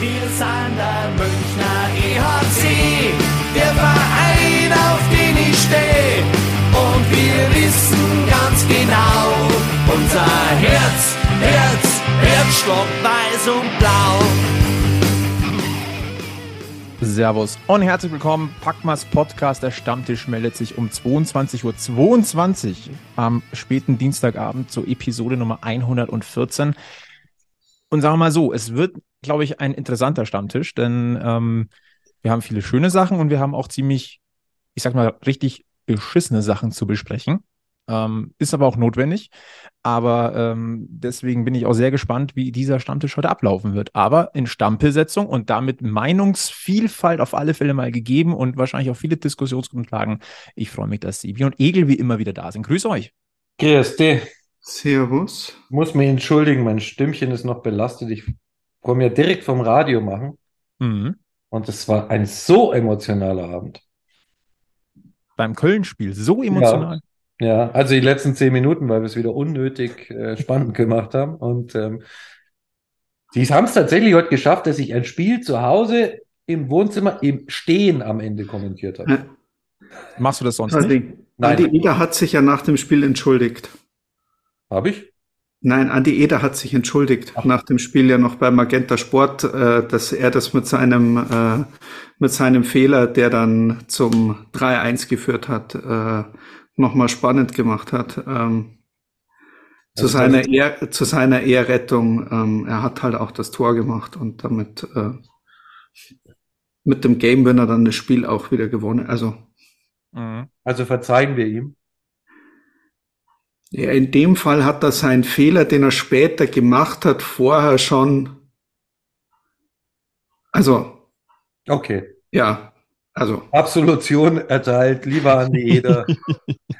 Wir sind der Münchner EHC, der Verein, auf den ich stehe. Und wir wissen ganz genau, unser Herz, Herz, Herzstock weiß und blau. Servus und herzlich willkommen. Packmas Podcast, der Stammtisch meldet sich um 22.22 Uhr 22 am späten Dienstagabend zur Episode Nummer 114. Und sagen wir mal so, es wird, glaube ich, ein interessanter Stammtisch, denn ähm, wir haben viele schöne Sachen und wir haben auch ziemlich, ich sag mal, richtig beschissene Sachen zu besprechen. Ähm, ist aber auch notwendig. Aber ähm, deswegen bin ich auch sehr gespannt, wie dieser Stammtisch heute ablaufen wird. Aber in Stammbesetzung und damit Meinungsvielfalt auf alle Fälle mal gegeben und wahrscheinlich auch viele Diskussionsgrundlagen. Ich freue mich, dass Sibi und Egel wie immer wieder da sind. Grüß euch. Grüß dich. Servus. Muss mich entschuldigen, mein Stimmchen ist noch belastet. Ich komme ja direkt vom Radio machen. Mhm. Und es war ein so emotionaler Abend. Beim Köln-Spiel, so emotional. Ja, also die letzten zehn Minuten, weil wir es wieder unnötig äh, spannend gemacht haben. Und ähm, sie haben es tatsächlich heute geschafft, dass ich ein Spiel zu Hause im Wohnzimmer im Stehen am Ende kommentiert habe. Machst du das sonst Andi, nicht? Nein. Andi Eder hat sich ja nach dem Spiel entschuldigt. Habe ich? Nein, Andi Eder hat sich entschuldigt Ach. nach dem Spiel ja noch bei Magenta Sport, äh, dass er das mit seinem äh, mit seinem Fehler, der dann zum 3-1 geführt hat, äh, nochmal spannend gemacht hat. Ähm, zu Also seiner Ehr, zu seiner Ehrrettung. Ähm, er hat halt auch das Tor gemacht und damit äh, mit dem Game Winner dann das Spiel auch wieder gewonnen. Also Mhm. Also verzeihen wir ihm. Ja, in dem Fall hat er seinen Fehler, den er später gemacht hat, vorher schon. Also, Okay. ja, also, Absolution erteilt, lieber Andi Eder.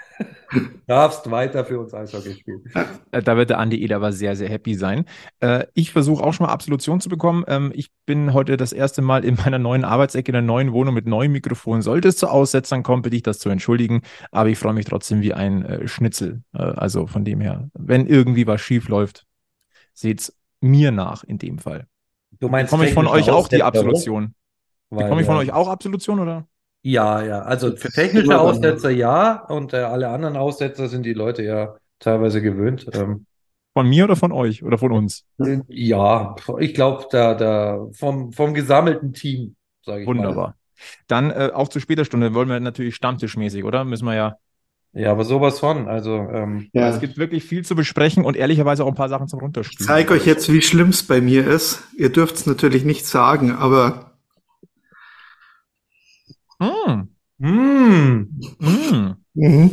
Darfst weiter für uns Eishockey spielen. Äh, Da wird der Andi Eder aber sehr, sehr happy sein. Äh, ich versuche auch schon mal Absolution zu bekommen. Ähm, ich bin heute das erste Mal in meiner neuen Arbeitsecke in der neuen Wohnung mit neuem Mikrofon. Sollte es zu Aussetzern kommen, bitte ich das zu entschuldigen. Aber ich freue mich trotzdem wie ein äh, Schnitzel. Also von dem her, wenn irgendwie was schief läuft, seht's mir nach in dem Fall. Du meinst Bekomme ich von euch auch die? Absolution? Bekomme ich von euch auch Absolution oder? Ja, ja. Also für technische Aussetzer ja und äh, alle anderen Aussetzer sind die Leute ja teilweise gewöhnt. Ähm, Von mir oder von euch oder von uns? äh, ja, ich glaube, da, da vom, vom gesammelten Team, sage ich Wunderbar. Dann äh, auch zu später Stunde wollen wir natürlich stammtischmäßig, oder? Müssen wir ja. mal. Ja, aber sowas von. Also, ähm, ja. Es gibt wirklich viel zu besprechen und ehrlicherweise auch ein paar Sachen zum Ich Runterspielen. zeige euch jetzt, wie schlimm es bei mir ist. Ihr dürft es natürlich nicht sagen, aber Mm, mm, mm, mhm.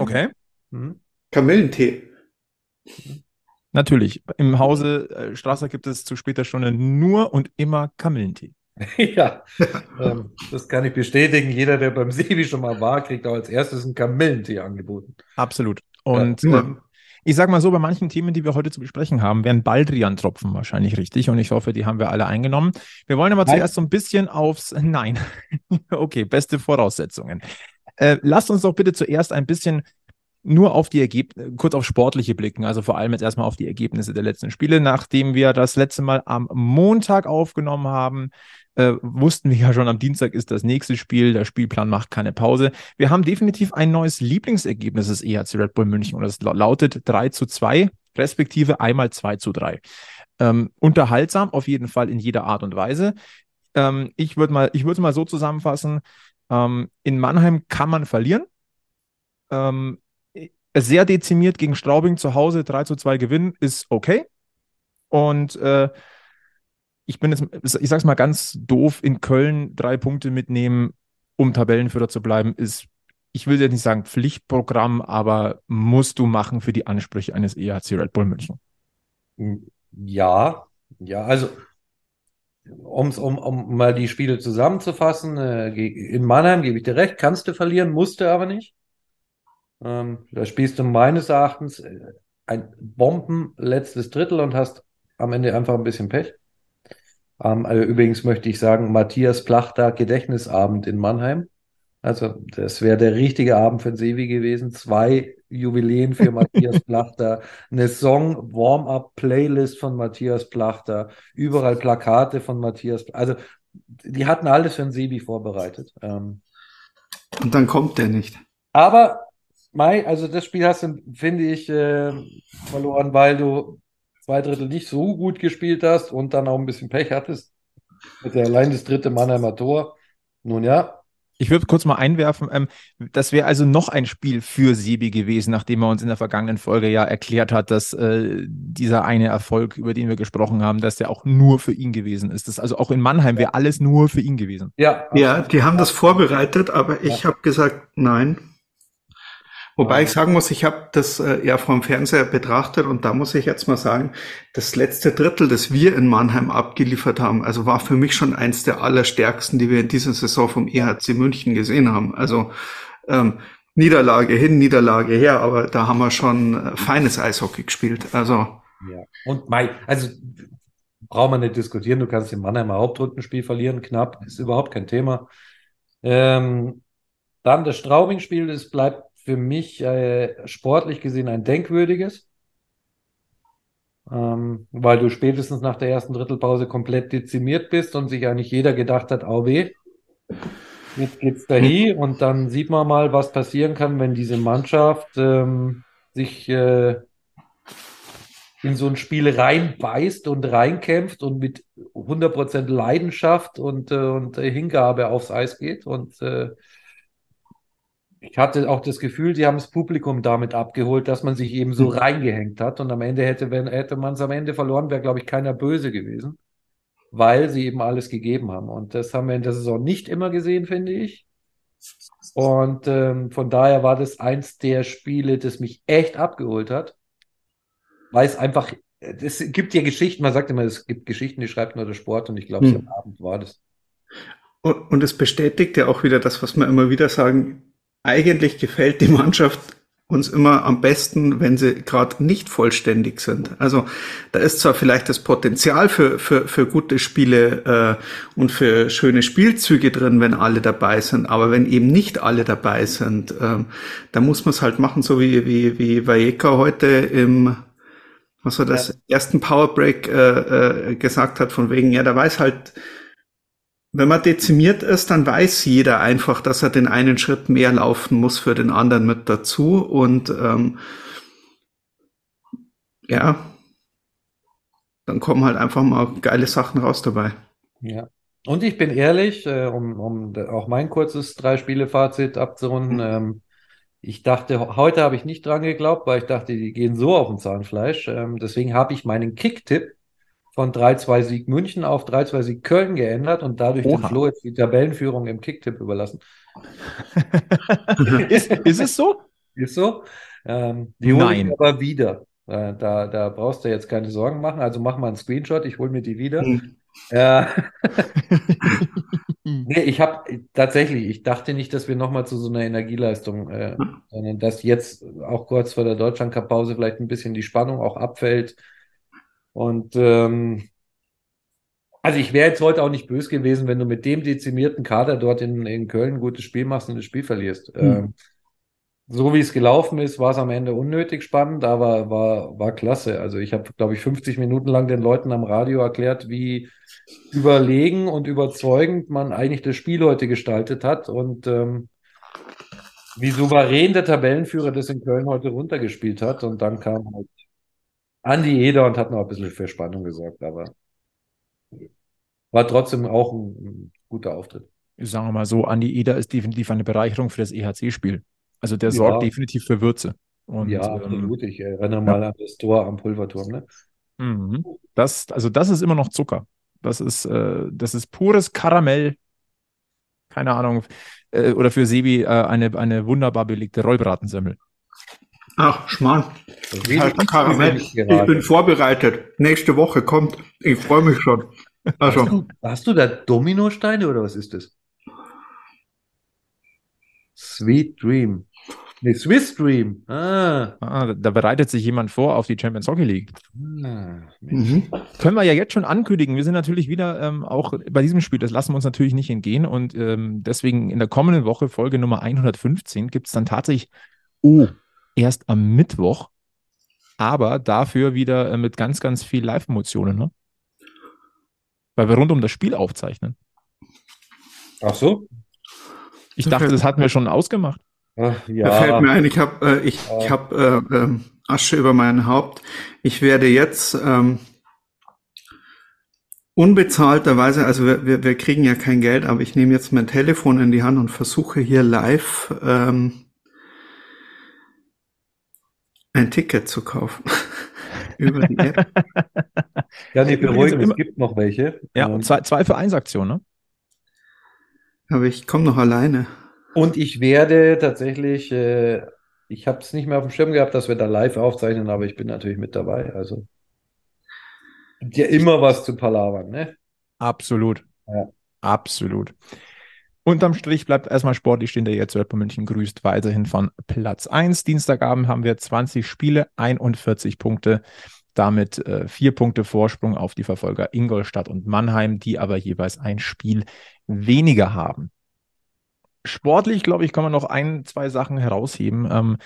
okay. mm. Kamillentee. Natürlich. Im Hause äh, Strasser gibt es zu später Stunde nur und immer Kamillentee. Ja, ähm, das kann ich bestätigen. Jeder, der beim Sebi schon mal war, kriegt auch als erstes einen Kamillentee angeboten. Absolut. Und Ja. ähm, ich sag mal so, bei manchen Themen, die wir heute zu besprechen haben, wären Baldrian-Tropfen wahrscheinlich richtig. Und ich hoffe, die haben wir alle eingenommen. Wir wollen aber Nein. zuerst so ein bisschen aufs. Nein. okay, beste Voraussetzungen. Äh, lasst uns doch bitte zuerst ein bisschen nur auf die Ergebnisse, kurz auf sportliche blicken, also vor allem jetzt erstmal auf die Ergebnisse der letzten Spiele. Nachdem wir das letzte Mal am Montag aufgenommen haben, äh, wussten wir ja schon, am Dienstag ist das nächste Spiel. Der Spielplan macht keine Pause. Wir haben definitiv ein neues Lieblingsergebnis des EHC Red Bull München und das la- lautet 3 zu 2, respektive einmal 2 zu 3. Ähm, unterhaltsam auf jeden Fall in jeder Art und Weise. Ähm, ich würde mal, ich es mal so zusammenfassen. Ähm, in Mannheim kann man verlieren. Ähm, sehr dezimiert gegen Straubing zu Hause 3 zu 2 gewinnen, ist okay. Und äh, ich bin jetzt, ich sag's mal ganz doof, in Köln drei Punkte mitnehmen, um Tabellenführer zu bleiben, ist, ich will jetzt nicht sagen Pflichtprogramm, aber musst du machen für die Ansprüche eines EHC Red Bull München. Ja, ja, also um's, um, um mal die Spiele zusammenzufassen, äh, in Mannheim gebe ich dir recht, kannst du verlieren, musst du aber nicht. Ähm, da spielst du meines Erachtens äh, ein Bomben letztes Drittel und hast am Ende einfach ein bisschen Pech. Ähm, also übrigens möchte ich sagen, Matthias Plachter Gedächtnisabend in Mannheim. Also, das wäre der richtige Abend für den Sevi gewesen. Zwei Jubiläen für Matthias Plachter, eine Song-Warm-Up-Playlist von Matthias Plachter, überall Plakate von Matthias. Also, die hatten alles für den Sebi vorbereitet. Ähm, Und dann kommt der nicht. aber, Mai, also das Spiel hast du, finde ich, äh, verloren, weil du zwei Drittel nicht so gut gespielt hast und dann auch ein bisschen Pech hattest. Mit der allein das dritte Mannheimer Tor. Nun ja, Ich würde kurz mal einwerfen, ähm, das wäre also noch ein Spiel für Sebi gewesen, nachdem er uns in der vergangenen Folge ja erklärt hat, dass äh, dieser eine Erfolg, über den wir gesprochen haben, dass der auch nur für ihn gewesen ist. Das also auch in Mannheim wäre alles nur für ihn gewesen. ja, Ja, die haben das vorbereitet, aber ich habe gesagt, nein. Wobei ich sagen muss, ich habe das äh, eher vom Fernseher betrachtet und da muss ich jetzt mal sagen, das letzte Drittel, das wir in Mannheim abgeliefert haben, also war für mich schon eins der allerstärksten, die wir in dieser Saison vom EHC München gesehen haben. Also ähm, Niederlage hin, Niederlage her, aber da haben wir schon äh, feines Eishockey gespielt. Also Ja. Und Mai, also braucht man nicht diskutieren, du kannst im Mannheimer Hauptrundenspiel verlieren, knapp, ist überhaupt kein Thema. Ähm, dann das Straubing-Spiel, das bleibt für mich äh, sportlich gesehen ein denkwürdiges, ähm, weil du spätestens nach der ersten Drittelpause komplett dezimiert bist und sich eigentlich jeder gedacht hat, au weh, jetzt geht's dahin. Und dann sieht man mal, was passieren kann, wenn diese Mannschaft ähm, sich äh, in so ein Spiel reinbeißt und reinkämpft und mit 100% Leidenschaft und, äh, und äh, Hingabe aufs Eis geht. Und äh, ich hatte auch das Gefühl, sie haben das Publikum damit abgeholt, dass man sich eben so reingehängt hat. Und am Ende hätte, wenn, hätte man es am Ende verloren, wäre, glaube ich, keiner böse gewesen, weil sie eben alles gegeben haben. Und das haben wir in der Saison nicht immer gesehen, finde ich. Und ähm, von daher war das eins der Spiele, das mich echt abgeholt hat weil es einfach, es gibt ja Geschichten, man sagt immer, es gibt Geschichten, die schreibt nur der Sport und ich glaube, Hm. am Abend war das. Und, und es bestätigt ja auch wieder das, was wir immer wieder sagen. Eigentlich gefällt die Mannschaft uns immer am besten, wenn sie gerade nicht vollständig sind. Also da ist zwar vielleicht das Potenzial für, für, für gute Spiele äh, und für schöne Spielzüge drin, wenn alle dabei sind, aber wenn eben nicht alle dabei sind, ähm, dann muss man es halt machen, so wie, wie, wie Valleca heute im was er das ersten Powerbreak äh, äh, gesagt hat, von wegen, ja, da weiß halt, wenn man dezimiert ist, dann weiß jeder einfach, dass er den einen Schritt mehr laufen muss für den anderen mit dazu. Und ähm, ja, dann kommen halt einfach mal geile Sachen raus dabei. Ja. Und ich bin ehrlich, äh, um, um auch mein kurzes Drei-Spiele-Fazit abzurunden, ähm, ich dachte, heute habe ich nicht dran geglaubt, weil ich dachte, die gehen so auf dem Zahnfleisch. Ähm, deswegen habe ich meinen Kick-Tipp von 3-2 Sieg München auf 3-2 Sieg Köln geändert und dadurch dem Oha. Flo jetzt die Tabellenführung im Kick-Tipp überlassen. ist, ist es so? Ist so. Ähm, die Nein. aber wieder. Äh, da, da brauchst du jetzt keine Sorgen machen. Also mach mal einen Screenshot, ich hole mir die wieder. Hm. Ja. Nee, ich habe tatsächlich, ich dachte nicht, dass wir nochmal zu so einer Energieleistung, äh, sondern dass jetzt auch kurz vor der Deutschland-Cup-Pause vielleicht ein bisschen die Spannung auch abfällt. Und ähm, also ich wäre jetzt heute auch nicht böse gewesen, wenn du mit dem dezimierten Kader dort in, in Köln ein gutes Spiel machst und das Spiel verlierst. Ähm, so wie es gelaufen ist, war es am Ende unnötig spannend, aber war, war klasse. Also ich habe, glaube ich, 50 Minuten lang den Leuten am Radio erklärt, wie überlegen und überzeugend man eigentlich das Spiel heute gestaltet hat und ähm, wie souverän der Tabellenführer das in Köln heute runtergespielt hat. Und dann kam halt Andi Eder und hat noch ein bisschen für Spannung gesorgt, aber war trotzdem auch ein, ein guter Auftritt. Sagen wir mal so, Andi Eder ist definitiv eine Bereicherung für das EHC-Spiel. Also der Ja. sorgt definitiv für Würze. Und, ja, ähm, absolut. Ich erinnere mal an das Tor am Pulverturm. Ne? Mhm. Das, also das ist immer noch Zucker. Das ist, äh, das ist pures Karamell. Keine Ahnung. Äh, oder für Sebi äh, eine, eine wunderbar belegte Rollbratensemmel. Ach, Schmarrn. Halt ich Karamell. Ich bin vorbereitet. Nächste Woche kommt. Ich freue mich schon. Hast Also, du, hast du da Dominosteine oder was ist das? Sweet Dream. Nee, Swiss Stream. Ah. Ah, da bereitet sich jemand vor auf die Champions Hockey League. Ah, Mhm. Können wir ja jetzt schon ankündigen. Wir sind natürlich wieder ähm, auch bei diesem Spiel, das lassen wir uns natürlich nicht entgehen. Und ähm, deswegen in der kommenden Woche, Folge Nummer 115, gibt es dann tatsächlich, oh, erst am Mittwoch, aber dafür wieder äh, mit ganz, ganz viel Live-Emotionen, ne? Weil wir rund um das Spiel aufzeichnen. Ach so? Ich dachte, das hatten wir schon ausgemacht. Ach, Da fällt ja. mir ein, ich habe äh, ich, ich hab, äh, ähm, Asche über mein Haupt. Ich werde jetzt ähm, unbezahlterweise, also wir, wir, wir kriegen ja kein Geld, aber ich nehme jetzt mein Telefon in die Hand und versuche hier live ähm, ein Ticket zu kaufen. über die App. Ja, nee, beruhigen, es gibt noch welche. Ja, Ähm, zwei, zwei für eins Aktion, ne? Aber ich komme noch alleine. Und ich werde tatsächlich, äh, ich habe es nicht mehr auf dem Schirm gehabt, dass wir da live aufzeichnen, aber ich bin natürlich mit dabei. Also gibt ja immer was zu palavern, ne? Absolut. Ja. Absolut. Unterm Strich bleibt erstmal sportlich stehen, der jetzt Red Bull München grüßt weiterhin von Platz 1. Dienstagabend haben wir 20 Spiele, 41 Punkte, damit äh, vier Punkte Vorsprung auf die Verfolger Ingolstadt und Mannheim, die aber jeweils ein Spiel weniger haben. Sportlich, glaube ich, kann man noch ein, zwei Sachen herausheben. Ähm,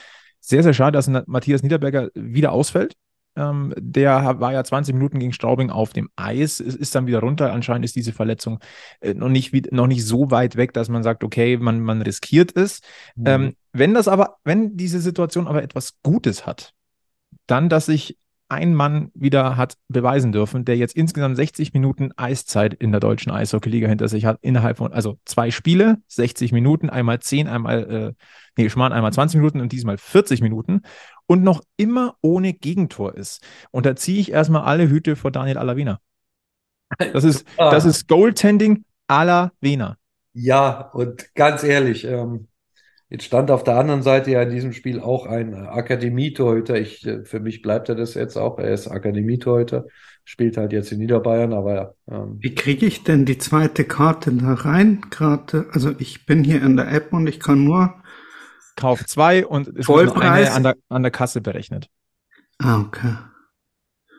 sehr, sehr schade, dass Matthias Niederberger wieder ausfällt. Ähm, der war ja 20 Minuten gegen Straubing auf dem Eis, ist, ist dann wieder runter. Anscheinend ist diese Verletzung äh, noch, nicht, noch nicht so weit weg, dass man sagt, okay, man, man riskiert es. Ähm, wenn das aber, wenn diese Situation aber etwas Gutes hat, dann, dass sich ein Mann wieder hat beweisen dürfen, der jetzt insgesamt 60 Minuten Eiszeit in der deutschen Eishockeyliga hinter sich hat, innerhalb von, also zwei Spiele, 60 Minuten, einmal 10, einmal, äh, nee, Schmarrn, einmal 20 Minuten und diesmal 40 Minuten und noch immer ohne Gegentor ist. Und da ziehe ich erstmal alle Hüte vor Daniel Alavena. Das ist, Ah. das ist Goaltending Alavena. Ja, und ganz ehrlich, ähm, jetzt stand auf der anderen Seite ja in diesem Spiel auch ein äh, Akademietorhüter. Ich, äh, für mich bleibt er das jetzt auch. Er ist Akademietorhüter, spielt halt jetzt in Niederbayern, aber ähm, Wie kriege ich denn die zweite Karte da rein? Gerade, also ich bin hier in der App und ich kann nur. Kauf zwei und es wird eine an der, an der Kasse berechnet. Ah, okay.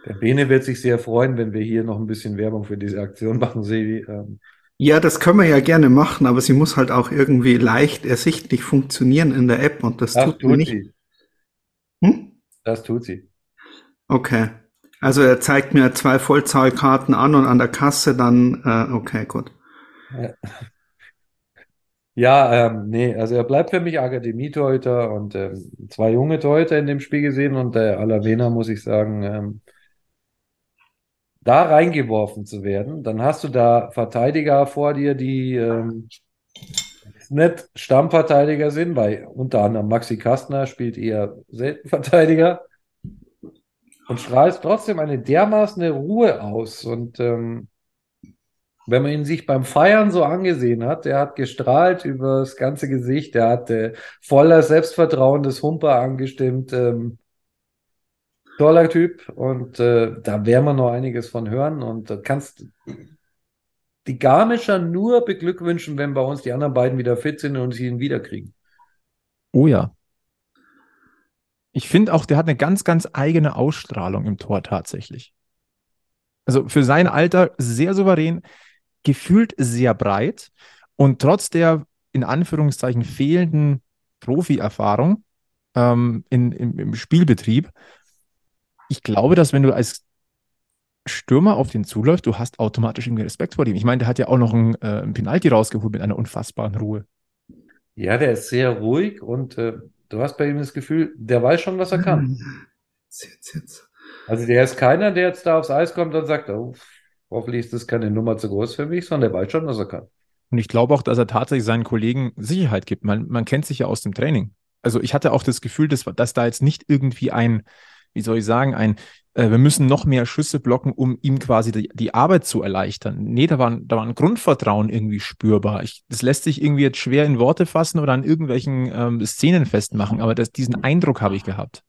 der Bene wird sich sehr freuen, wenn wir hier noch ein bisschen Werbung für diese Aktion machen, Sevi. Ähm, Ja, das können wir ja gerne machen, aber sie muss halt auch irgendwie leicht ersichtlich funktionieren in der App und das das tut sie tut nicht. sie. Hm? Das tut sie. Okay. Also er zeigt mir zwei Vollzahlkarten an und an der Kasse dann, äh, okay, gut. Ja, ähm, nee, also er bleibt für mich Akademietorhüter und ähm, zwei junge Torhüter in dem Spiel gesehen und der Alavena, muss ich sagen, ähm, da reingeworfen zu werden, dann hast du da Verteidiger vor dir, die ähm, nicht Stammverteidiger sind, weil unter anderem Maxi Kastner spielt eher selten Verteidiger und strahlst trotzdem eine dermaßen Ruhe aus und ähm, wenn man ihn sich beim Feiern so angesehen hat, der hat gestrahlt über das ganze Gesicht, der hatte voller Selbstvertrauen das Humper angestimmt. Ähm, toller Typ und äh, da werden wir noch einiges von hören und da kannst die Garmischer nur beglückwünschen, wenn bei uns die anderen beiden wieder fit sind und sie ihn wiederkriegen. Oh ja. Ich finde auch, der hat eine ganz, ganz eigene Ausstrahlung im Tor tatsächlich. Also für sein Alter sehr souverän, gefühlt sehr breit und trotz der in Anführungszeichen fehlenden Profi-Erfahrung ähm, in, im, im Spielbetrieb, ich glaube, dass wenn du als Stürmer auf den zuläufst, du hast automatisch irgendwie Respekt vor ihm. Ich meine, der hat ja auch noch einen, äh, einen Penalty rausgeholt mit einer unfassbaren Ruhe. Ja, der ist sehr ruhig und äh, du hast bei ihm das Gefühl, der weiß schon, was er kann. Also der ist keiner, der jetzt da aufs Eis kommt und sagt, oh, hoffentlich ist das keine Nummer zu groß für mich, sondern der weiß schon, was er kann. Und ich glaube auch, dass er tatsächlich seinen Kollegen Sicherheit gibt. Man, man kennt sich ja aus dem Training. Also ich hatte auch das Gefühl, dass, dass da jetzt nicht irgendwie ein, wie soll ich sagen, ein, äh, wir müssen noch mehr Schüsse blocken, um ihm quasi die, die Arbeit zu erleichtern. Nee, da war, da war ein Grundvertrauen irgendwie spürbar. Ich, das lässt sich irgendwie jetzt schwer in Worte fassen oder an irgendwelchen ähm, Szenen festmachen, aber das, diesen Eindruck habe ich gehabt.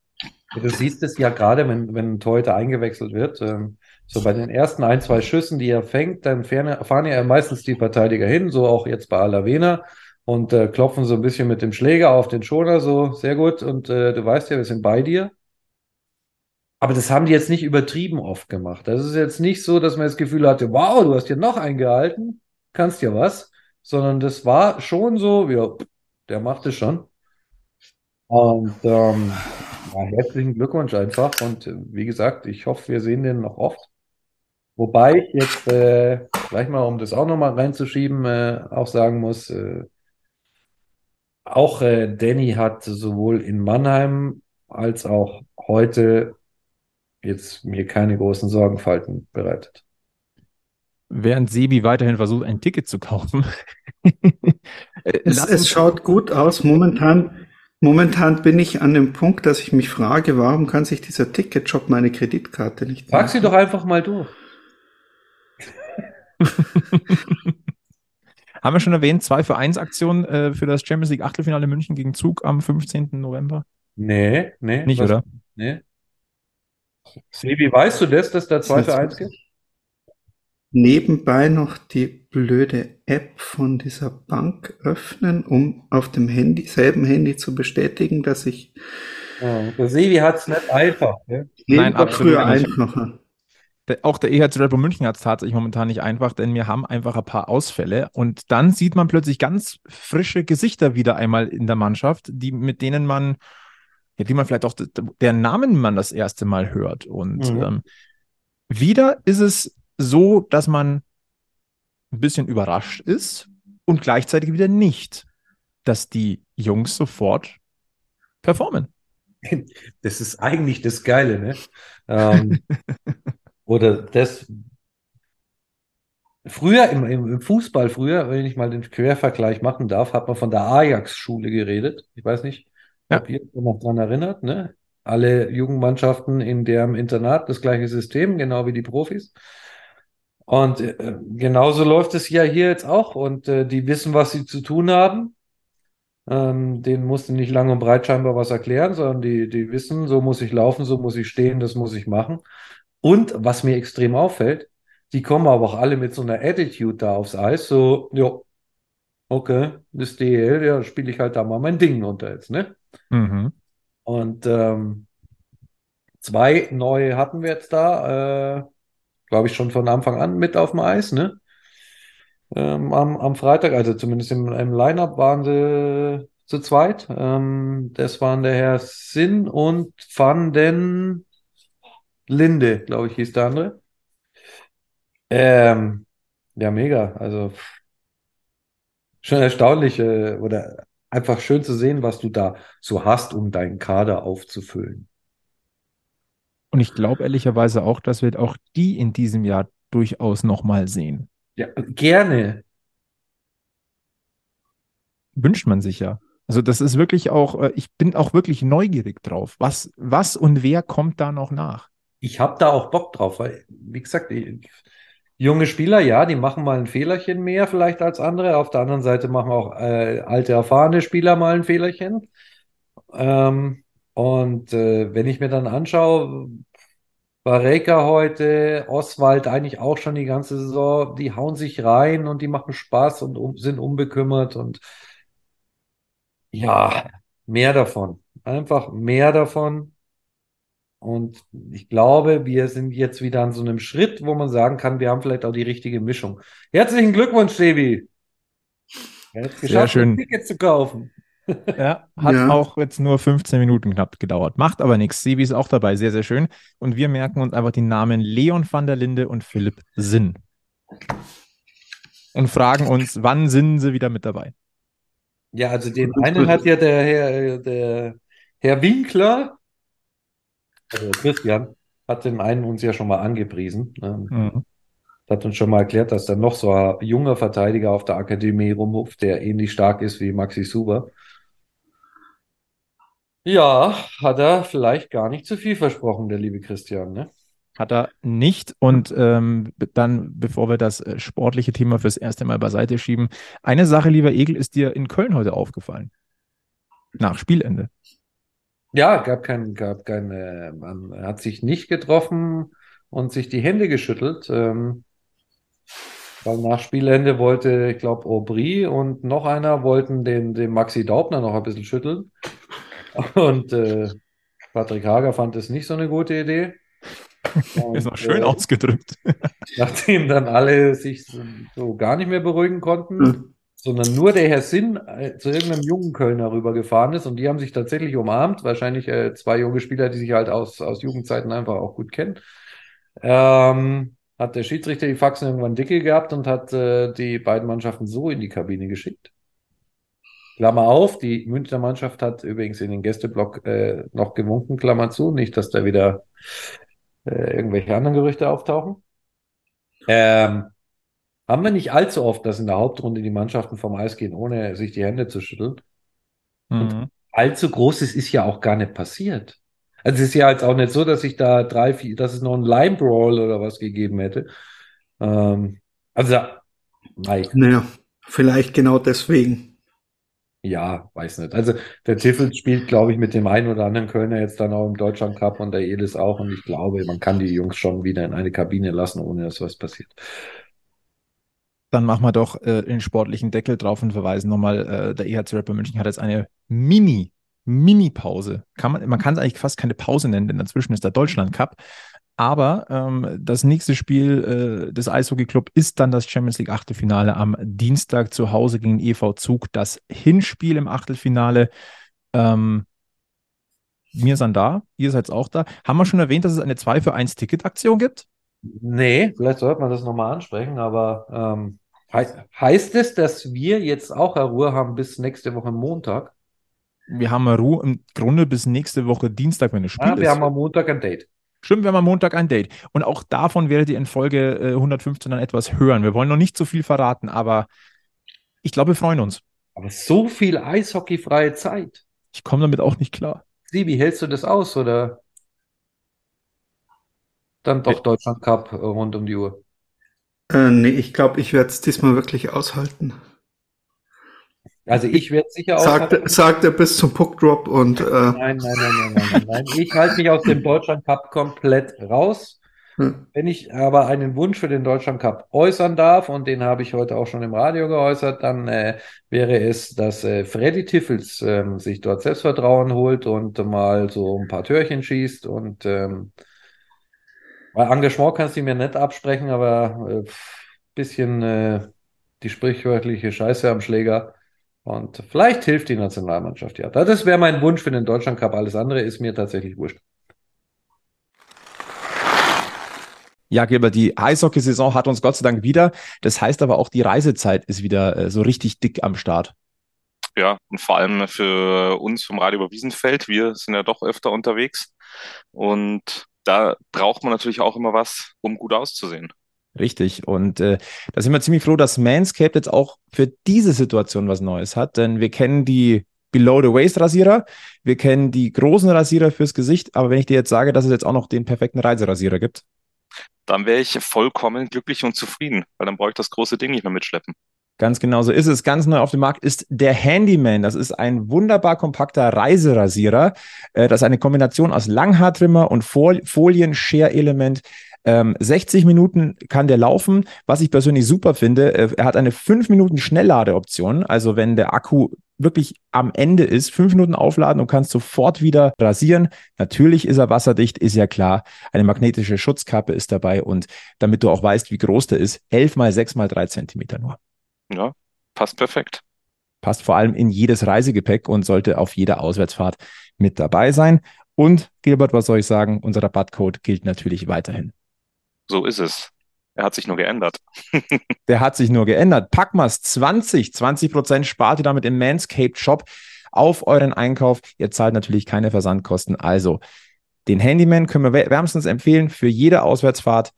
Du siehst es ja gerade, wenn, wenn ein Torhüter eingewechselt wird. Ähm, so bei den ersten ein, zwei Schüssen, die er fängt, dann fahren, fahren ja meistens die Verteidiger hin, so auch jetzt bei Alavena. und äh, klopfen so ein bisschen mit dem Schläger auf den Schoner, so sehr gut. Und äh, du weißt ja, wir sind bei dir. Aber das haben die jetzt nicht übertrieben oft gemacht. Das ist jetzt nicht so, dass man das Gefühl hatte, wow, du hast hier noch eingehalten, kannst ja was, sondern das war schon so, ja, der macht es schon. Und ähm, ja, herzlichen Glückwunsch einfach. Und äh, wie gesagt, ich hoffe, wir sehen den noch oft. Wobei ich jetzt äh, gleich mal, um das auch nochmal reinzuschieben, äh, auch sagen muss, äh, auch äh, Danny hat sowohl in Mannheim als auch heute jetzt mir keine großen Sorgenfalten bereitet. Während Sebi weiterhin versucht, ein Ticket zu kaufen. Es, es schaut gut aus. Momentan, momentan bin ich an dem Punkt, dass ich mich frage, warum kann sich dieser Ticketshop meine Kreditkarte nicht Frag sie doch einfach mal durch. Haben wir schon erwähnt, 2 für 1 Aktion äh, für das Champions League Achtelfinale München gegen Zug am 15. November? Nee, nee. Nicht, was, oder? Nee. Sebi, weißt du das, dass da 2 für 1 gibt? Nebenbei noch die blöde App von dieser Bank öffnen, um auf dem Handy, selben Handy zu bestätigen, dass ich. Ja, der Sebi hat es nicht einfach. Ja? Nein, absolut früher einfacher auch der EHC Red Bull München hat es tatsächlich momentan nicht einfach, denn wir haben einfach ein paar Ausfälle und dann sieht man plötzlich ganz frische Gesichter wieder einmal in der Mannschaft, die mit denen man, ja, die man vielleicht auch deren Namen man das erste Mal hört. Und mhm. ähm, wieder ist es so, dass man ein bisschen überrascht ist und gleichzeitig wieder nicht, dass die Jungs sofort performen. Das ist eigentlich das Geile, ne? ähm, Oder das. Früher im, im, Fußball, früher, wenn ich mal den Quervergleich machen darf, hat man von der Ajax-Schule geredet. Ich weiß nicht, ja. ihr noch dran erinnert, ne? Alle Jugendmannschaften in deren Internat das gleiche System, genau wie die Profis. Und äh, genauso läuft es ja hier jetzt auch. Und äh, die wissen, was sie zu tun haben. Ähm, denen musste nicht lang und breit scheinbar was erklären, sondern die, die wissen, so muss ich laufen, so muss ich stehen, das muss ich machen. Und was mir extrem auffällt, die kommen aber auch alle mit so einer Attitude da aufs Eis, so, ja, okay, das DL, ja, spiele ich halt da mal mein Ding unter jetzt, ne? Mhm. Und ähm, zwei neue hatten wir jetzt da, äh, glaube ich, schon von Anfang an mit auf dem Eis, ne? Ähm, am, am Freitag, also zumindest im, im Line-Up waren sie zu zweit. Ähm, das waren der Herr Sinn und Van den Linde, glaube ich, hieß der andere. Ähm, ja, mega. Also schon erstaunlich äh, oder einfach schön zu sehen, was du da so hast, um deinen Kader aufzufüllen. Und ich glaube ehrlicherweise auch, dass wir auch die in diesem Jahr durchaus nochmal sehen. Ja, gerne. Wünscht man sich ja. Also das ist wirklich auch, äh, ich bin auch wirklich neugierig drauf. Was, was und wer kommt da noch nach? ich habe da auch Bock drauf, weil, wie gesagt, ich, junge Spieler, ja, die machen mal ein Fehlerchen mehr vielleicht als andere. Auf der anderen Seite machen auch äh, alte, erfahrene Spieler mal ein Fehlerchen. Ähm, und äh, wenn ich mir dann anschaue, Bareka heute, Oswald eigentlich auch schon die ganze Saison, die hauen sich rein und die machen Spaß und um, sind unbekümmert und ja, mehr davon. Einfach mehr davon. Und ich glaube, wir sind jetzt wieder an so einem Schritt, wo man sagen kann, wir haben vielleicht auch die richtige Mischung. Herzlichen Glückwunsch, Sebi. Er hat es geschafft, ein Ticket zu kaufen. Ja, hat ja. auch jetzt nur 15 Minuten knapp gedauert. Macht aber nichts. Sebi ist auch dabei. Sehr, sehr schön. Und wir merken uns einfach die Namen Leon van der Linde und Philipp Sinn. Und fragen uns, wann sind sie wieder mit dabei? Ja, also den einen hat ja der Herr, der Herr Winkler also Christian hat den einen uns ja schon mal angepriesen. Ähm, mhm. Hat uns schon mal erklärt, dass da noch so ein junger Verteidiger auf der Akademie rumhupft, der ähnlich stark ist wie Maxi Suber. Ja, hat er vielleicht gar nicht zu viel versprochen, der liebe Christian, ne? Hat er nicht. Und ähm, dann, bevor wir das äh, sportliche Thema fürs erste Mal beiseite schieben, eine Sache, lieber Egel, ist dir in Köln heute aufgefallen. Nach Spielende. Ja, gab kein, gab keine, man hat sich nicht getroffen und sich die Hände geschüttelt. Ähm, Weil nach Spielende wollte, ich glaube, Aubry und noch einer wollten den, den Maxi Daubner noch ein bisschen schütteln. Und äh, Patrick Hager fand es nicht so eine gute Idee. Und, ist noch schön äh, ausgedrückt. Nachdem dann alle sich so, gar nicht mehr beruhigen konnten, mhm. Sondern nur der Herr Sinn äh, zu irgendeinem jungen Kölner rübergefahren ist und die haben sich tatsächlich umarmt. Wahrscheinlich äh, zwei junge Spieler, die sich halt aus, aus Jugendzeiten einfach auch gut kennen. Ähm, hat der Schiedsrichter die Faxen irgendwann dicke gehabt und hat äh, die beiden Mannschaften so in die Kabine geschickt. Klammer auf, die Münchner Mannschaft hat übrigens in den Gästeblock äh, noch gewunken, Klammer zu, nicht, dass da wieder äh, irgendwelche anderen Gerüchte auftauchen. Ähm, haben wir nicht allzu oft, dass in der Hauptrunde die Mannschaften vom Eis gehen, ohne sich die Hände zu schütteln. Mhm. Und allzu großes ist ja auch gar nicht passiert. Also es ist ja jetzt auch nicht so, dass ich da drei, vier, dass es noch einen Lime Brawl oder was gegeben hätte. Ähm, also, nein. Naja, vielleicht genau deswegen. Ja, weiß nicht. Also der Tiffels spielt, glaube ich, mit dem einen oder anderen Kölner jetzt dann auch im Deutschland Cup und der Elis auch. Und ich glaube, man kann die Jungs schon wieder in eine Kabine lassen, ohne dass was passiert. Dann machen wir doch äh, den sportlichen Deckel drauf und verweisen nochmal, äh, der EHC Rapper München hat jetzt eine Mini Mini-Pause. Kann man, man kann es eigentlich fast keine Pause nennen, denn dazwischen ist der Deutschland Cup. Aber ähm, das nächste Spiel äh, des Eishockey Club ist dann das Champions League Achtelfinale am Dienstag zu Hause gegen EV Zug. Das Hinspiel im Achtelfinale. Ähm, wir sind da, ihr seid auch da. Haben wir schon erwähnt, dass es eine 2 für 1 Ticket-Aktion gibt? Nee, vielleicht sollte man das nochmal ansprechen, aber ähm, heißt, heißt es, dass wir jetzt auch Ruhe haben bis nächste Woche Montag? wir haben Ruhe im Grunde bis nächste Woche Dienstag, wenn das Spiel ja, wir ist. Haben am Montag ein Date. Stimmt, wir haben am Montag ein Date. Und auch davon werdet ihr in Folge äh, 115 dann etwas hören. Wir wollen noch nicht so viel verraten, aber ich glaube, wir freuen uns. Aber so viel eishockeyfreie Zeit. Ich komme damit auch nicht klar. Sie, wie hältst du das aus? Oder dann doch Deutschland Cup äh, rund um die Uhr? Äh, nee, ich glaube, ich werde es diesmal wirklich aushalten. Also ich werde sicher auch. Sagt, sagt er bis zum Puckdrop und. Äh nein, nein, nein, nein, nein, nein, nein. Ich halte mich aus dem Deutschland Cup komplett raus. Hm. Wenn ich aber einen Wunsch für den Deutschland Cup äußern darf, und den habe ich heute auch schon im Radio geäußert, dann äh, wäre es, dass äh, Freddy Tiffels äh, sich dort Selbstvertrauen holt und mal so ein paar Türchen schießt und ähm, weil Engagement kannst du mir nicht absprechen, aber äh, bisschen äh, die sprichwörtliche Scheiße am Schläger und vielleicht hilft die Nationalmannschaft ja. Das wäre mein Wunsch für den Deutschland Cup. Alles andere ist mir tatsächlich wurscht. Ja, Gilbert, die Eishockey-Saison hat uns Gott sei Dank wieder. Das heißt aber auch, die Reisezeit ist wieder äh, so richtig dick am Start. Ja, und vor allem für uns vom Radio über Wiesenfeld. Wir sind ja doch öfter unterwegs. Und da braucht man natürlich auch immer was, um gut auszusehen. Richtig. Und äh, da sind wir ziemlich froh, dass Manscaped jetzt auch für diese Situation was Neues hat, denn wir kennen die Below-the-Waist-Rasierer, wir kennen die großen Rasierer fürs Gesicht, aber wenn ich dir jetzt sage, dass es jetzt auch noch den perfekten Reiserasierer gibt. Dann wäre ich vollkommen glücklich und zufrieden, weil dann brauche ich das große Ding nicht mehr mitschleppen. Ganz genau so ist es. Ganz neu auf dem Markt ist der Handyman. Das ist ein wunderbar kompakter Reiserasierer. Äh, das ist eine Kombination aus Langhaartrimmer und Folien-Share-Element. Ähm, 60 Minuten kann der laufen. Was ich persönlich super finde, äh, er hat eine 5 Minuten Schnellladeoption. Also wenn der Akku wirklich am Ende ist, 5 Minuten aufladen und kannst sofort wieder rasieren. Natürlich ist er wasserdicht, ist ja klar. Eine magnetische Schutzkappe ist dabei und damit du auch weißt, wie groß der ist, 11 mal 6 mal 3 Zentimeter nur. Ja, passt perfekt. Passt vor allem in jedes Reisegepäck und sollte auf jeder Auswärtsfahrt mit dabei sein. Und Gilbert, was soll ich sagen? Unser Rabattcode gilt natürlich weiterhin. So ist es. Er hat sich nur geändert. Der hat sich nur geändert. Packmas 20, 20 Prozent spart ihr damit im Manscaped Shop auf euren Einkauf. Ihr zahlt natürlich keine Versandkosten. Also den Handyman können wir wärmstens empfehlen für jede Auswärtsfahrt.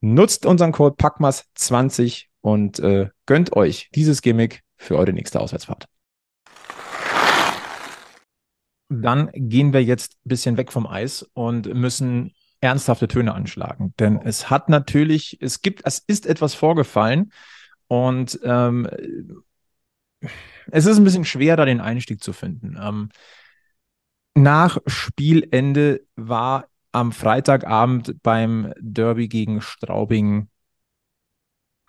Nutzt unseren Code Packmas 20 und äh, gönnt euch dieses Gimmick für eure nächste Auswärtsfahrt. Dann gehen wir jetzt ein bisschen weg vom Eis und müssen ernsthafte Töne anschlagen. Denn es hat natürlich, es gibt, es ist etwas vorgefallen und ähm, es ist ein bisschen schwer, da den Einstieg zu finden. Ähm, nach Spielende war am Freitagabend beim Derby gegen Straubing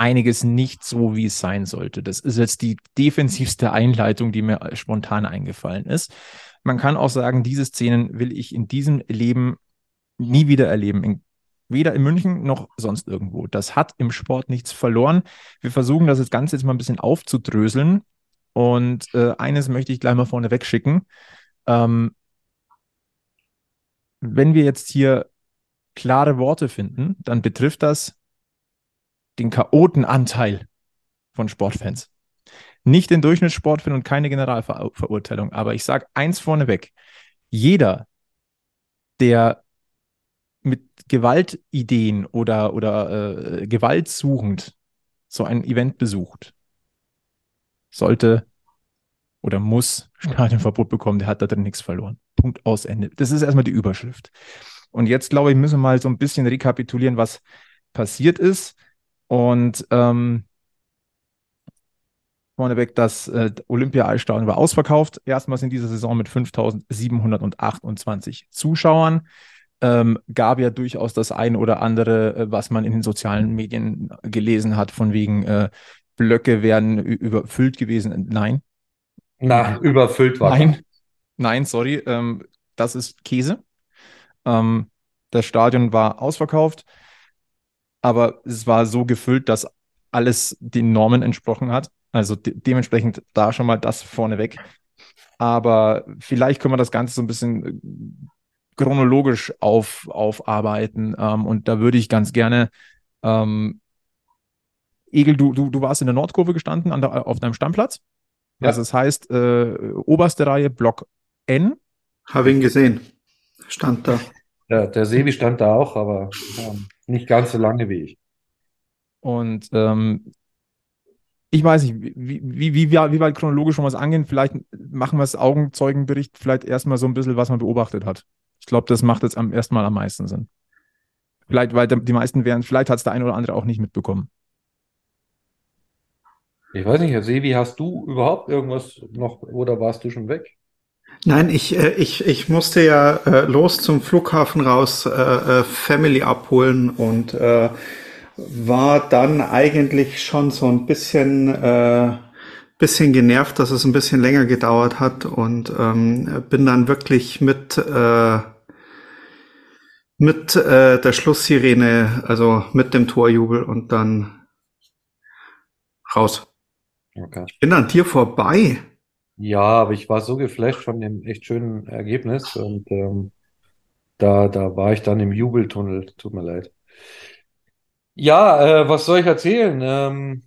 einiges nicht so, wie es sein sollte. Das ist jetzt die defensivste Einleitung, die mir spontan eingefallen ist. Man kann auch sagen, diese Szenen will ich in diesem Leben nie wieder erleben. In, weder in München noch sonst irgendwo. Das hat im Sport nichts verloren. Wir versuchen das Ganze jetzt mal ein bisschen aufzudröseln. Und äh, eines möchte ich gleich mal vorne wegschicken. Ähm, wenn wir jetzt hier klare Worte finden, dann betrifft das den Chaotenanteil von Sportfans. Nicht den Durchschnittssportfan und keine Generalverurteilung. Aber ich sage eins vorneweg. Jeder, der mit Gewaltideen oder, oder äh, gewaltsuchend so ein Event besucht, sollte oder muss Stadionverbot bekommen, der hat da drin nichts verloren. Punkt aus Ende. Das ist erstmal die Überschrift. Und jetzt, glaube ich, müssen wir mal so ein bisschen rekapitulieren, was passiert ist. Und ähm, vorneweg, das äh, Olympia-Eisstadion war ausverkauft. Erstmals in dieser Saison mit 5.728 Zuschauern. Ähm, gab ja durchaus das ein oder andere, äh, was man in den sozialen Medien gelesen hat, von wegen äh, Blöcke werden überfüllt gewesen. Nein. Na, überfüllt war. Nein, nein, sorry. Ähm, das ist Käse. Ähm, das Stadion war ausverkauft aber es war so gefüllt, dass alles den Normen entsprochen hat. Also de dementsprechend da schon mal das vorneweg. Aber vielleicht können wir das Ganze so ein bisschen äh, chronologisch auf, aufarbeiten. Ähm, und da würde ich ganz gerne, ähm, Egel, du, du, du warst in der Nordkurve gestanden an der, auf deinem Stammplatz. Ja. Also das heißt, äh, oberste Reihe, Block N. Habe ihn gesehen. Stand da. Ja, der Sebi stand da auch, aber ähm, nicht ganz so lange wie ich. Und ähm, ich weiß nicht, wie, wie, wie, wie weit chronologisch schon was angehen. Vielleicht machen wir das Augenzeugenbericht vielleicht erstmal so ein bisschen, was man beobachtet hat. Ich glaube, das macht jetzt am ersten Mal am meisten Sinn. Vielleicht, weil die meisten wären, vielleicht hat es der eine oder andere auch nicht mitbekommen. Ich weiß nicht, Herr Sevi, hast du überhaupt irgendwas noch oder warst du schon weg? Nein, ich, äh, ich, ich musste ja äh, los zum Flughafen raus, äh, äh, Family abholen und äh, war dann eigentlich schon so ein bisschen, äh, bisschen genervt, dass es ein bisschen länger gedauert hat und ähm, bin dann wirklich mit, äh, mit äh, der Schlusssirene, also mit dem Torjubel und dann raus. Okay. Ich bin an dir vorbei. Ja, aber ich war so geflasht von dem echt schönen Ergebnis und ähm, da, da war ich dann im Jubeltunnel. Tut mir leid. Ja, äh, was soll ich erzählen? Ähm,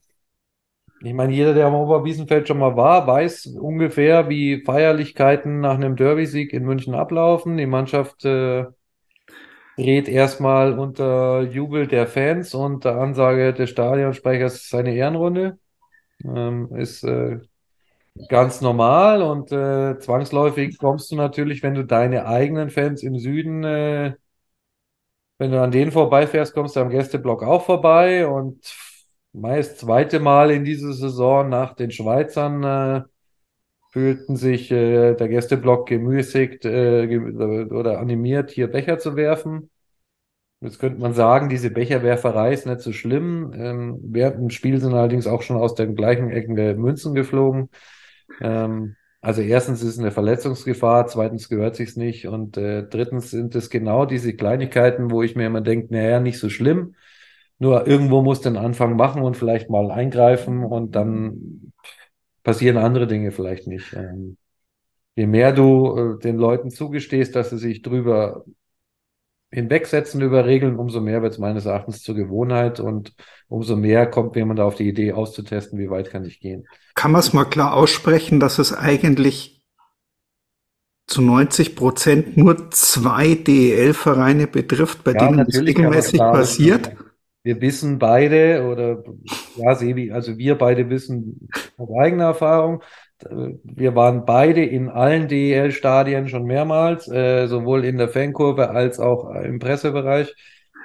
ich meine, jeder, der am Oberwiesenfeld schon mal war, weiß ungefähr, wie Feierlichkeiten nach einem Derby-Sieg in München ablaufen. Die Mannschaft äh, dreht erstmal unter Jubel der Fans und der Ansage des Stadionsprechers seine Ehrenrunde. Ähm, ist äh, ganz normal und äh, zwangsläufig kommst du natürlich, wenn du deine eigenen Fans im Süden, äh, wenn du an denen vorbeifährst, kommst du am Gästeblock auch vorbei und meist zweite Mal in dieser Saison nach den Schweizern äh, fühlten sich äh, der Gästeblock gemüßigt äh, oder animiert, hier Becher zu werfen. Jetzt könnte man sagen, diese Becherwerferei ist nicht so schlimm. Ähm, während dem Spiel sind allerdings auch schon aus den gleichen Ecken der Münzen geflogen. Ähm, also erstens ist es eine Verletzungsgefahr, zweitens gehört sich's nicht und äh, drittens sind es genau diese Kleinigkeiten, wo ich mir immer denke, naja, nicht so schlimm. Nur irgendwo muss den Anfang machen und vielleicht mal eingreifen und dann passieren andere Dinge vielleicht nicht. Ähm, je mehr du äh, den Leuten zugestehst, dass sie sich drüber hinwegsetzen über Regeln, umso mehr wird es meines Erachtens zur Gewohnheit und umso mehr kommt jemand auf die Idee auszutesten, wie weit kann ich gehen. Kann man es mal klar aussprechen, dass es eigentlich zu 90 Prozent nur zwei DEL-Vereine betrifft, bei ja, denen es regelmäßig passiert? Wir wissen beide, oder ja, Sebi, also wir beide wissen aus eigener Erfahrung, wir waren beide in allen DEL-Stadien schon mehrmals, äh, sowohl in der Fankurve als auch im Pressebereich.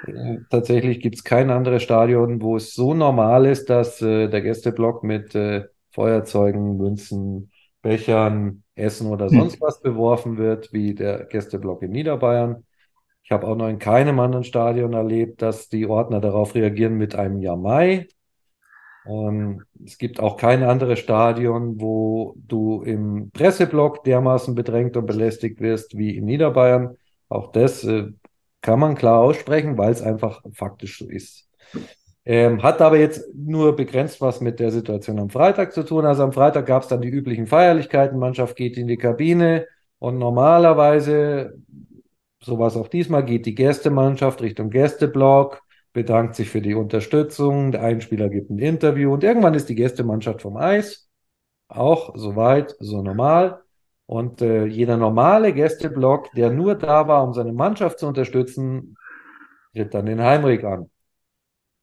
Äh, tatsächlich gibt es kein anderes Stadion, wo es so normal ist, dass äh, der Gästeblock mit äh, Feuerzeugen, Münzen, Bechern, Essen oder hm. sonst was beworfen wird, wie der Gästeblock in Niederbayern. Ich habe auch noch in keinem anderen Stadion erlebt, dass die Ordner darauf reagieren mit einem Jamai. Ähm, es gibt auch kein anderes Stadion, wo du im Presseblock dermaßen bedrängt und belästigt wirst wie in Niederbayern. Auch das äh, kann man klar aussprechen, weil es einfach faktisch so ist. Ähm, hat aber jetzt nur begrenzt was mit der Situation am Freitag zu tun. Also am Freitag gab es dann die üblichen Feierlichkeiten. Mannschaft geht in die Kabine und normalerweise, so war es auch diesmal, geht die Gästemannschaft Richtung Gästeblock, bedankt sich für die Unterstützung. Der Einspieler gibt ein Interview und irgendwann ist die Gästemannschaft vom Eis. Auch so weit, so normal. Und äh, jeder normale Gästeblock, der nur da war, um seine Mannschaft zu unterstützen, tritt dann den Heimweg an.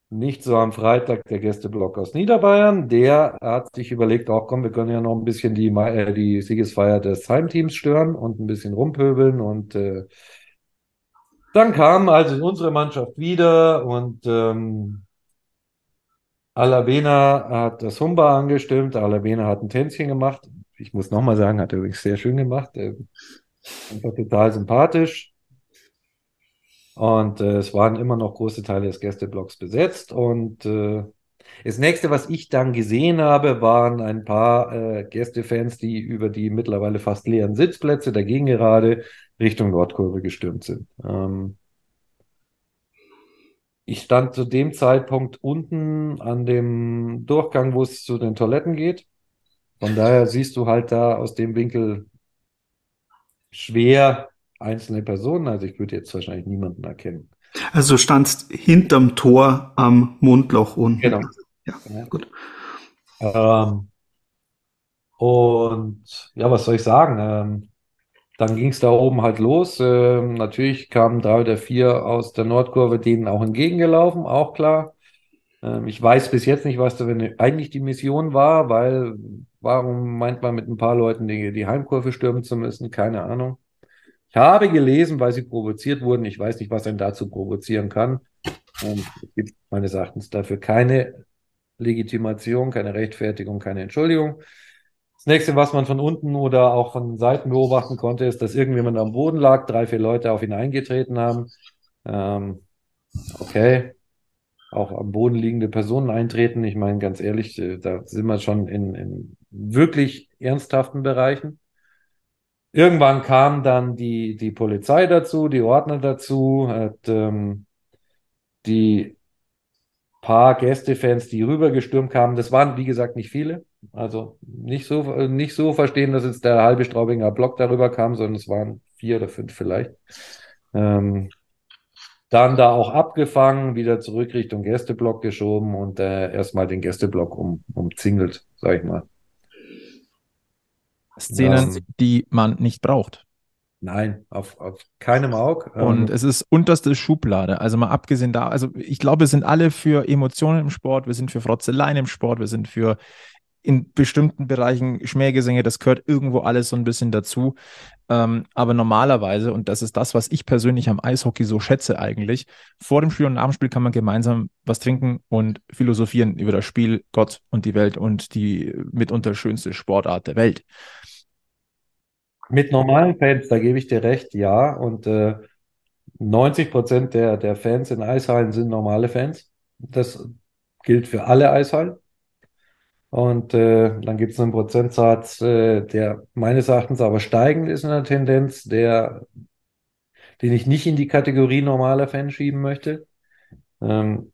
Nicht so am Freitag der Gästeblock aus Niederbayern. Der hat sich überlegt, auch komm, wir können ja noch ein bisschen die, äh, die Siegesfeier des Heimteams stören und ein bisschen rumpöbeln. Und äh, dann kam also unsere Mannschaft wieder und ähm, Alavena hat das Humba angestimmt. Alavena hat ein Tänzchen gemacht. Ich muss nochmal sagen, hat er übrigens sehr schön gemacht. Äh, einfach total sympathisch. Und äh, es waren immer noch große Teile des Gästeblocks besetzt. Und äh, das nächste, was ich dann gesehen habe, waren ein paar äh, Gästefans, die über die mittlerweile fast leeren Sitzplätze dagegen gerade Richtung Nordkurve gestürmt sind. Ähm, ich stand zu dem Zeitpunkt unten an dem Durchgang, wo es zu den Toiletten geht. Von daher siehst du halt da aus dem Winkel schwer einzelne Personen. Also ich würde jetzt wahrscheinlich niemanden erkennen. Also du standst hinterm Tor am Mundloch unten. Genau. Ja, gut. Ähm, und ja, was soll ich sagen? Ähm, dann ging es da oben halt los. Ähm, natürlich kamen drei oder vier aus der Nordkurve denen auch entgegengelaufen, auch klar. Ähm, ich weiß bis jetzt nicht, was da eigentlich die Mission war, weil warum meint man mit ein paar Leuten die, die Heimkurve stürmen zu müssen? Keine Ahnung. Ich habe gelesen, weil sie provoziert wurden. Ich weiß nicht, was einen dazu provozieren kann. Und es gibt meines Erachtens dafür keine Legitimation, keine Rechtfertigung, keine Entschuldigung. Das nächste, was man von unten oder auch von Seiten beobachten konnte, ist, dass irgendjemand am Boden lag, drei, vier Leute auf ihn eingetreten haben. Ähm, okay, auch am Boden liegende Personen eintreten. Ich meine, ganz ehrlich, äh, da sind wir schon in, in wirklich ernsthaften Bereichen. Irgendwann kam dann die, die Polizei dazu, die Ordner dazu, hat, ähm, die paar Gästefans, die rübergestürmt kamen, das waren, wie gesagt, nicht viele. Also nicht so, nicht so verstehen, dass jetzt der halbe Straubinger Block darüber kam, sondern es waren vier oder fünf vielleicht. Ähm, dann da auch abgefangen, wieder zurück Richtung Gästeblock geschoben und äh, erstmal den Gästeblock um, umzingelt, sag ich mal. Szenen, ja. die man nicht braucht. Nein, auf, auf keinem Auge. Und ähm, es ist unterste Schublade. Also mal abgesehen da, also ich glaube, wir sind alle für Emotionen im Sport, wir sind für Frotzeleien im Sport, wir sind für in bestimmten Bereichen Schmähgesänge, das gehört irgendwo alles so ein bisschen dazu. Ähm, aber normalerweise, und das ist das, was ich persönlich am Eishockey so schätze eigentlich, vor dem Spiel und nach dem Spiel kann man gemeinsam was trinken und philosophieren über das Spiel, Gott und die Welt und die mitunter schönste Sportart der Welt. Mit normalen Fans, da gebe ich dir recht, ja. Und äh, 90 Prozent der, der Fans in Eishallen sind normale Fans. Das gilt für alle Eishallen. Und äh, dann gibt es einen Prozentsatz, äh, der meines Erachtens aber steigend ist in der Tendenz, der, den ich nicht in die Kategorie normaler Fan schieben möchte. Ähm,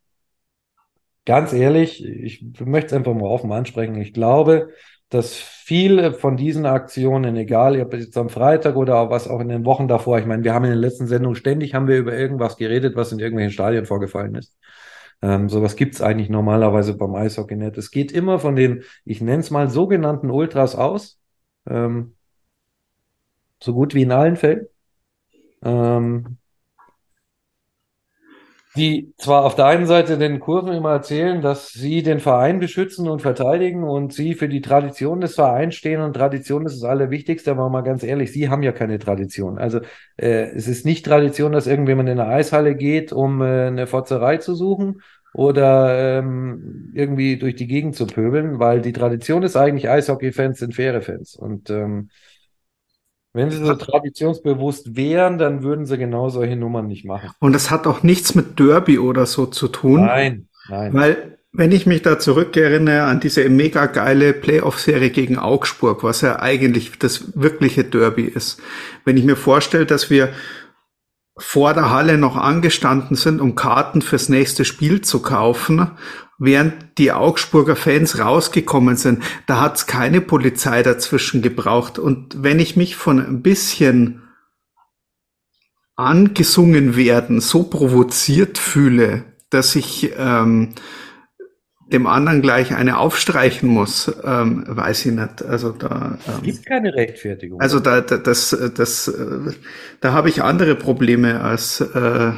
ganz ehrlich, ich möchte es einfach mal offen ansprechen. Ich glaube, dass viele von diesen Aktionen, egal ob jetzt am Freitag oder was auch in den Wochen davor, ich meine, wir haben in den letzten Sendungen ständig haben wir über irgendwas geredet, was in irgendwelchen Stadien vorgefallen ist. Ähm, sowas gibt's eigentlich normalerweise beim Eishockey nicht. Es geht immer von den, ich nenne es mal, sogenannten Ultras aus. Ähm, so gut wie in allen Fällen. Ähm, die zwar auf der einen Seite den Kurven immer erzählen, dass sie den Verein beschützen und verteidigen und sie für die Tradition des Vereins stehen und Tradition ist das Allerwichtigste, aber mal ganz ehrlich, sie haben ja keine Tradition. Also äh, es ist nicht Tradition, dass irgendjemand in eine Eishalle geht, um äh, eine Fotzerei zu suchen oder ähm, irgendwie durch die Gegend zu pöbeln, weil die Tradition ist eigentlich, Eishockey-Fans sind faire Fans. Und ähm, wenn sie so traditionsbewusst wären, dann würden sie genau solche Nummern nicht machen. Und das hat auch nichts mit Derby oder so zu tun. Nein, nein. Weil Wenn ich mich da zurückerinnere an diese mega geile Playoff-Serie gegen Augsburg, was ja eigentlich das wirkliche Derby ist. Wenn ich mir vorstelle, dass wir vor der Halle noch angestanden sind, um Karten fürs nächste Spiel zu kaufen, während die Augsburger Fans rausgekommen sind, da hat es keine Polizei dazwischen gebraucht. Und wenn ich mich von ein bisschen angesungen werden so provoziert fühle, dass ich ähm, dem anderen gleich eine aufstreichen muss, ähm, weiß ich nicht. Also da ähm, es gibt keine Rechtfertigung. Also da, da das das äh, da habe ich andere Probleme als äh,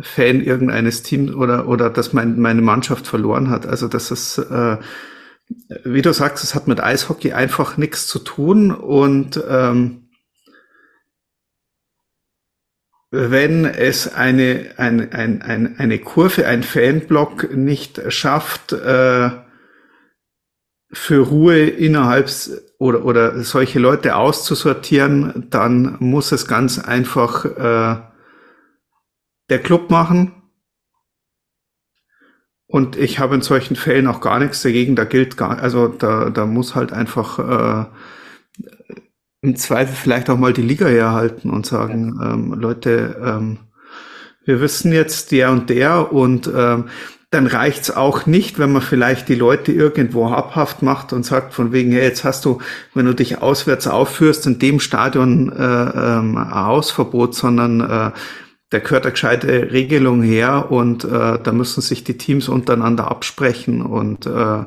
Fan irgendeines Teams oder oder dass mein, meine Mannschaft verloren hat. Also das ist äh, wie du sagst, es hat mit Eishockey einfach nichts zu tun und ähm, wenn es eine, eine, eine, eine Kurve, ein Fanblock nicht schafft, äh, für Ruhe innerhalb oder, oder solche Leute auszusortieren, dann muss es ganz einfach äh, der Club machen. Und ich habe in solchen Fällen auch gar nichts dagegen. Da gilt gar, also da, da muss halt einfach äh, im Zweifel vielleicht auch mal die Liga herhalten und sagen, ähm, Leute, ähm, wir wissen jetzt der und der und ähm, dann reicht's auch nicht, wenn man vielleicht die Leute irgendwo habhaft macht und sagt von wegen, hey, jetzt hast du, wenn du dich auswärts aufführst, in dem Stadion äh, ähm, ein Hausverbot, sondern äh, da gehört eine gescheite Regelung her und äh, da müssen sich die Teams untereinander absprechen und äh,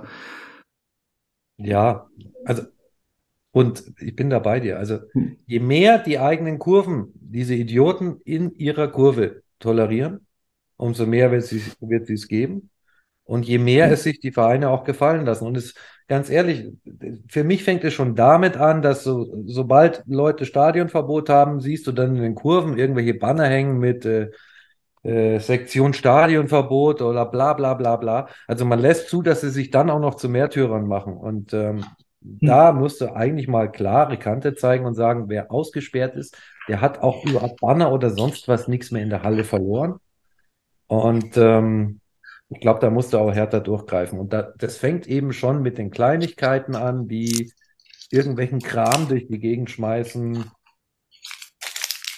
ja, also und ich bin da bei dir. Also hm. je mehr die eigenen Kurven, diese Idioten in ihrer Kurve tolerieren, umso mehr wird, sie, wird es geben. Und je mehr hm. es sich die Vereine auch gefallen lassen. Und es, ganz ehrlich, für mich fängt es schon damit an, dass so, sobald Leute Stadionverbot haben, siehst du dann in den Kurven irgendwelche Banner hängen mit äh, äh, Sektion Stadionverbot oder bla bla bla bla. Also man lässt zu, dass sie sich dann auch noch zu Märtyrern machen. Und ähm, hm. Da musst du eigentlich mal klare Kante zeigen und sagen, wer ausgesperrt ist, der hat auch über Banner oder sonst was nichts mehr in der Halle verloren. Und ähm, ich glaube, da musst du auch härter durchgreifen. Und da, das fängt eben schon mit den Kleinigkeiten an, wie irgendwelchen Kram durch die Gegend schmeißen.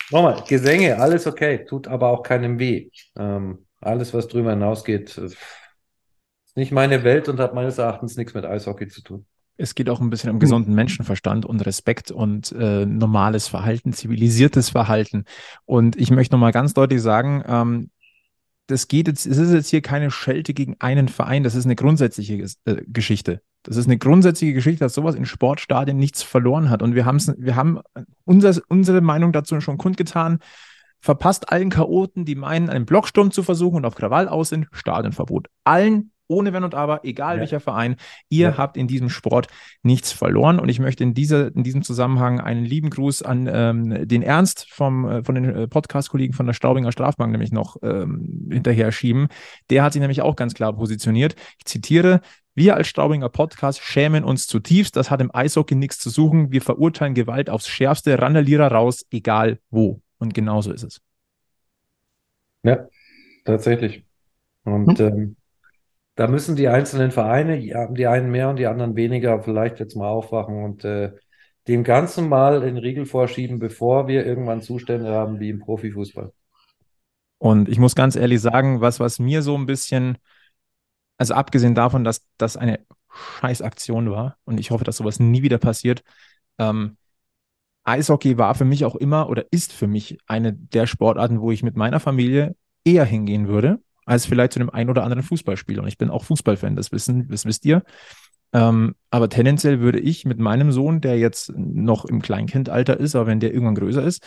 Nochmal, Gesänge, alles okay, tut aber auch keinem weh. Ähm, alles, was drüber hinausgeht, ist nicht meine Welt und hat meines Erachtens nichts mit Eishockey zu tun. Es geht auch ein bisschen um gesunden Menschenverstand und Respekt und äh, normales Verhalten, zivilisiertes Verhalten. Und ich möchte nochmal ganz deutlich sagen, ähm, das geht jetzt, es ist jetzt hier keine Schelte gegen einen Verein, das ist eine grundsätzliche äh, Geschichte. Das ist eine grundsätzliche Geschichte, dass sowas in Sportstadien nichts verloren hat. Und wir, wir haben unser, unsere Meinung dazu schon kundgetan. Verpasst allen Chaoten, die meinen, einen Blocksturm zu versuchen und auf Krawall aus sind, Stadionverbot. Allen ohne Wenn und Aber, egal ja. welcher Verein, ihr ja. habt in diesem Sport nichts verloren. Und ich möchte in, dieser, in diesem Zusammenhang einen lieben Gruß an ähm, den Ernst vom, äh, von den äh, Podcast-Kollegen von der Staubinger Strafbank nämlich noch ähm, hinterher schieben. Der hat sich nämlich auch ganz klar positioniert. Ich zitiere, wir als Staubinger Podcast schämen uns zutiefst. Das hat im Eishockey nichts zu suchen. Wir verurteilen Gewalt aufs Schärfste, Randalierer raus, egal wo. Und genauso ist es. Ja, tatsächlich. Und hm. ähm, da müssen die einzelnen Vereine, die einen mehr und die anderen weniger, vielleicht jetzt mal aufwachen und äh, dem Ganzen mal den Riegel vorschieben, bevor wir irgendwann Zustände haben wie im Profifußball. Und ich muss ganz ehrlich sagen, was, was mir so ein bisschen, also abgesehen davon, dass das eine Scheißaktion war und ich hoffe, dass sowas nie wieder passiert, ähm, Eishockey war für mich auch immer oder ist für mich eine der Sportarten, wo ich mit meiner Familie eher hingehen würde als vielleicht zu dem einen oder anderen Fußballspiel. Und ich bin auch Fußballfan, das wissen, das wisst ihr. Ähm, aber tendenziell würde ich mit meinem Sohn, der jetzt noch im Kleinkindalter ist, aber wenn der irgendwann größer ist,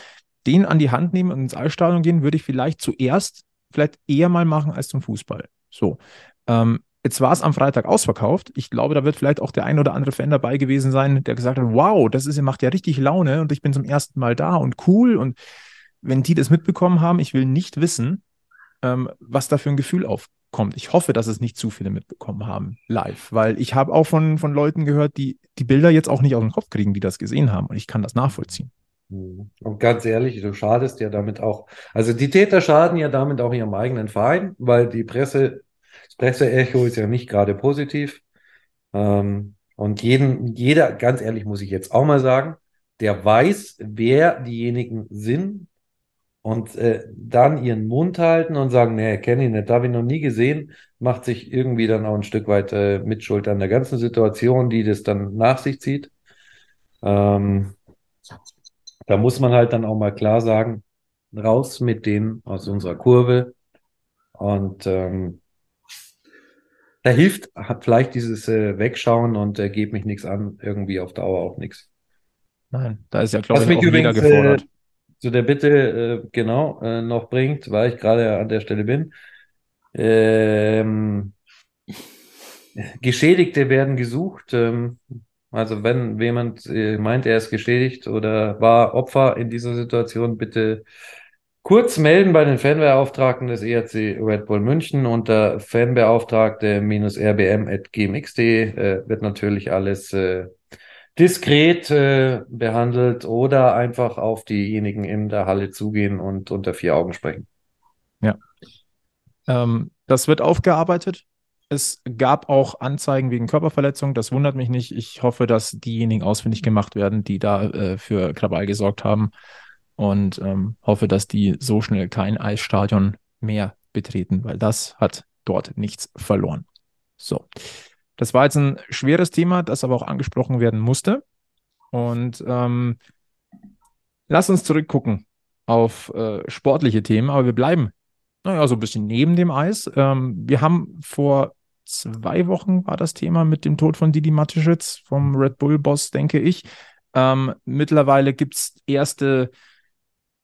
den an die Hand nehmen und ins Allstadion gehen, würde ich vielleicht zuerst vielleicht eher mal machen als zum Fußball. So. Ähm, jetzt war es am Freitag ausverkauft. Ich glaube, da wird vielleicht auch der ein oder andere Fan dabei gewesen sein, der gesagt hat, wow, das ist, macht ja richtig Laune und ich bin zum ersten Mal da und cool. Und wenn die das mitbekommen haben, ich will nicht wissen, ähm, was da für ein Gefühl aufkommt. Ich hoffe, dass es nicht zu viele mitbekommen haben live, weil ich habe auch von, von Leuten gehört, die die Bilder jetzt auch nicht aus dem Kopf kriegen, die das gesehen haben. Und ich kann das nachvollziehen. Mhm. Und ganz ehrlich, du schadest ja damit auch, also die Täter schaden ja damit auch ihrem eigenen Verein, weil die Presse, Presseecho ist ja nicht gerade positiv. Ähm, und jeden, jeder, ganz ehrlich, muss ich jetzt auch mal sagen, der weiß, wer diejenigen sind und äh, dann ihren Mund halten und sagen, nee, kenne ich nicht, habe ich noch nie gesehen, macht sich irgendwie dann auch ein Stück weit äh, Mitschuld an der ganzen Situation, die das dann nach sich zieht. Ähm, da muss man halt dann auch mal klar sagen, raus mit denen aus unserer Kurve. Und ähm, da hilft hat vielleicht dieses äh, Wegschauen und äh, geht mich nichts an, irgendwie auf Dauer auch nichts. Nein, da ist ja, glaube ich, auch übrigens, jeder gefordert. Zu der Bitte, äh, genau, äh, noch bringt, weil ich gerade an der Stelle bin. Ähm, Geschädigte werden gesucht. Ähm, also wenn jemand äh, meint, er ist geschädigt oder war Opfer in dieser Situation, bitte kurz melden bei den Fanbeauftragten des ERC Red Bull München unter fanbeauftragte-rbm.gmx.de äh, wird natürlich alles äh, diskret äh, behandelt oder einfach auf diejenigen in der Halle zugehen und unter vier Augen sprechen. Ja. Ähm, das wird aufgearbeitet. Es gab auch Anzeigen wegen Körperverletzung. Das wundert mich nicht. Ich hoffe, dass diejenigen ausfindig gemacht werden, die da äh, für Krawall gesorgt haben. Und ähm, hoffe, dass die so schnell kein Eisstadion mehr betreten, weil das hat dort nichts verloren. So. Das war jetzt ein schweres Thema, das aber auch angesprochen werden musste. Und ähm, lass uns zurückgucken auf äh, sportliche Themen, aber wir bleiben, naja, so ein bisschen neben dem Eis. Ähm, wir haben vor zwei Wochen war das Thema mit dem Tod von Didi Matischitz vom Red Bull-Boss, denke ich. Ähm, mittlerweile gibt es erste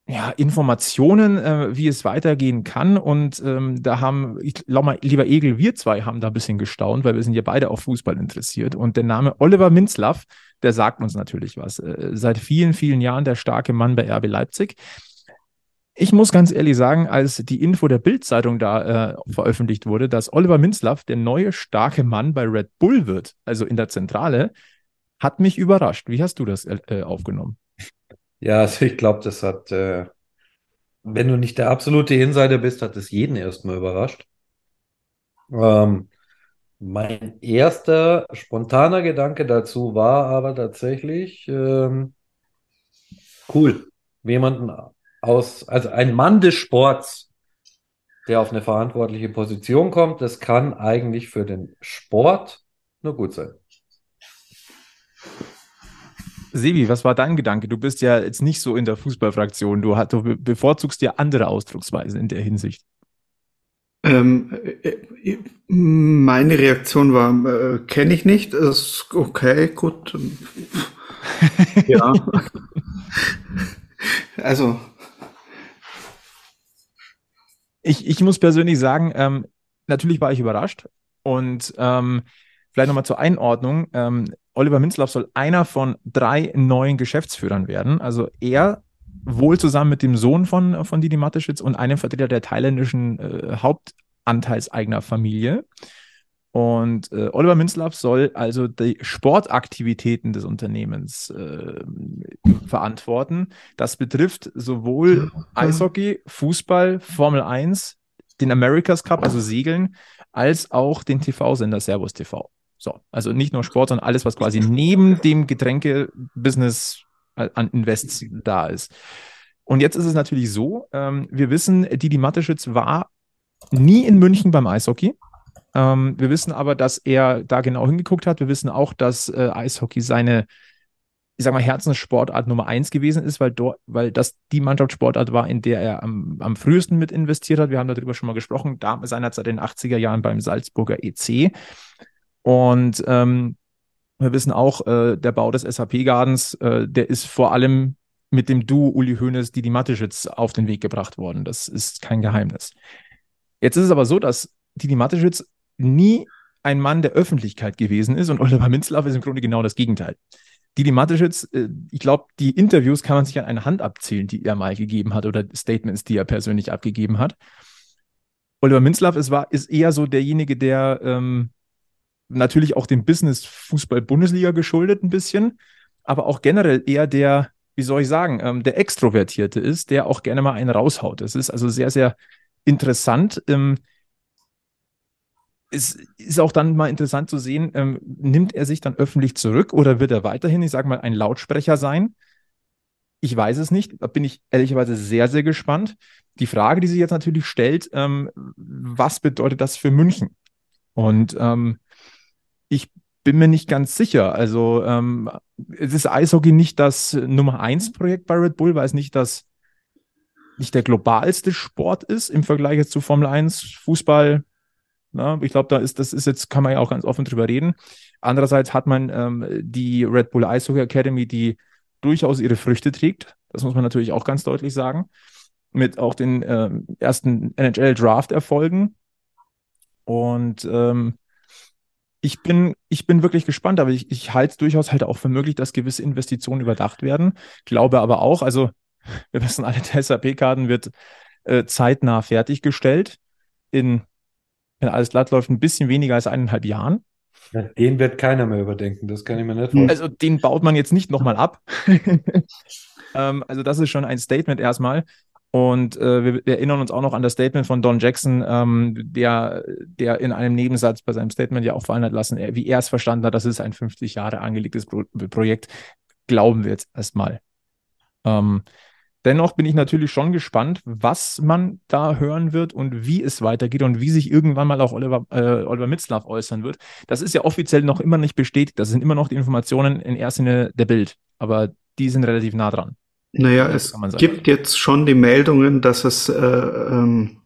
ja, Informationen, äh, wie es weitergehen kann. Und ähm, da haben, ich glaube mal, lieber Egel, wir zwei haben da ein bisschen gestaunt, weil wir sind ja beide auf Fußball interessiert. Und der Name Oliver Minzlaff, der sagt uns natürlich was. Äh, seit vielen, vielen Jahren der starke Mann bei RB Leipzig. Ich muss ganz ehrlich sagen, als die Info der Bild-Zeitung da äh, veröffentlicht wurde, dass Oliver Minzlaff der neue starke Mann bei Red Bull wird, also in der Zentrale, hat mich überrascht. Wie hast du das äh, aufgenommen? Ja, also ich glaube, das hat, äh, wenn du nicht der absolute Insider bist, hat es jeden erstmal überrascht. Ähm, mein erster spontaner Gedanke dazu war aber tatsächlich ähm, cool, jemanden aus, also ein Mann des Sports, der auf eine verantwortliche Position kommt, das kann eigentlich für den Sport nur gut sein. Sebi, was war dein Gedanke? Du bist ja jetzt nicht so in der Fußballfraktion. Du, du bevorzugst ja andere Ausdrucksweisen in der Hinsicht. Ähm, äh, äh, meine Reaktion war, äh, kenne ich nicht, ist okay, gut. ja. also. Ich, ich muss persönlich sagen, ähm, natürlich war ich überrascht und ähm, vielleicht nochmal zur Einordnung. Ähm, Oliver Minzlaff soll einer von drei neuen Geschäftsführern werden. Also er wohl zusammen mit dem Sohn von, von Didi Mateschitz und einem Vertreter der thailändischen äh, Hauptanteilseignerfamilie. Und äh, Oliver Minzlaff soll also die Sportaktivitäten des Unternehmens äh, verantworten. Das betrifft sowohl Eishockey, Fußball, Formel 1, den America's Cup, also Segeln, als auch den TV-Sender Servus TV. So, also nicht nur Sport, sondern alles, was quasi neben dem Getränke-Business an Invests da ist. Und jetzt ist es natürlich so, ähm, wir wissen, Didi Mateschitz war nie in München beim Eishockey. Ähm, wir wissen aber, dass er da genau hingeguckt hat. Wir wissen auch, dass äh, Eishockey seine, ich sag mal, Herzenssportart Nummer eins gewesen ist, weil weil das die Mannschaftssportart war, in der er am, am frühesten mit investiert hat. Wir haben darüber schon mal gesprochen, da seinerzeit in den 80er Jahren beim Salzburger EC. Und ähm, wir wissen auch, äh, der Bau des SAP-Gardens, äh, der ist vor allem mit dem Duo Uli Hoeneß, Didi Mateschitz auf den Weg gebracht worden. Das ist kein Geheimnis. Jetzt ist es aber so, dass Didi Mateschitz nie ein Mann der Öffentlichkeit gewesen ist und Oliver Minzlaff ist im Grunde genau das Gegenteil. Didi Mateschitz, äh, ich glaube, die Interviews kann man sich an einer Hand abzählen, die er mal gegeben hat oder Statements, die er persönlich abgegeben hat. Oliver Minzlaff ist, ist eher so derjenige, der ähm, natürlich auch dem Business Fußball-Bundesliga geschuldet ein bisschen, aber auch generell eher der, wie soll ich sagen, ähm, der Extrovertierte ist, der auch gerne mal einen raushaut. Das ist also sehr, sehr interessant. Ähm, es ist auch dann mal interessant zu sehen, ähm, nimmt er sich dann öffentlich zurück oder wird er weiterhin, ich sage mal, ein Lautsprecher sein? Ich weiß es nicht. Da bin ich ehrlicherweise sehr, sehr gespannt. Die Frage, die sich jetzt natürlich stellt, ähm, was bedeutet das für München? Und ähm, ich bin mir nicht ganz sicher. Also ähm, es ist Eishockey nicht das Nummer eins Projekt bei Red Bull, weil es nicht das nicht der globalste Sport ist im Vergleich jetzt zu Formel 1, Fußball. Na, ich glaube, da ist, das ist jetzt, kann man ja auch ganz offen drüber reden. Andererseits hat man ähm, die Red Bull Eishockey Academy, die durchaus ihre Früchte trägt. Das muss man natürlich auch ganz deutlich sagen. Mit auch den äh, ersten NHL-Draft-Erfolgen. Und ähm, ich bin, ich bin wirklich gespannt, aber ich, ich halte es durchaus halt auch für möglich, dass gewisse Investitionen überdacht werden. Glaube aber auch, also wir wissen alle, der SAP-Karten wird äh, zeitnah fertiggestellt. In, wenn alles glatt läuft, ein bisschen weniger als eineinhalb Jahren. Ja, den wird keiner mehr überdenken, das kann ich mir nicht vorstellen. Also den baut man jetzt nicht nochmal ab. ähm, also das ist schon ein Statement erstmal. Und äh, wir, erinnern uns auch noch an das Statement von Don Jackson, ähm, der, der in einem Nebensatz bei seinem Statement ja auch fallen hat lassen, wie er es verstanden hat, das ist ein 50 Jahre angelegtes Pro Projekt. Glauben wir jetzt erstmal. Ähm, Dennoch bin ich natürlich schon gespannt, was man da hören wird und wie es weitergeht und wie sich irgendwann mal auch Oliver, äh, Oliver Mitzlaff äußern wird. Das ist ja offiziell noch immer nicht bestätigt. Das sind immer noch die Informationen in erster Linie der Bild, aber die sind relativ nah dran. Naja, es gibt jetzt schon die Meldungen, dass es äh, ähm,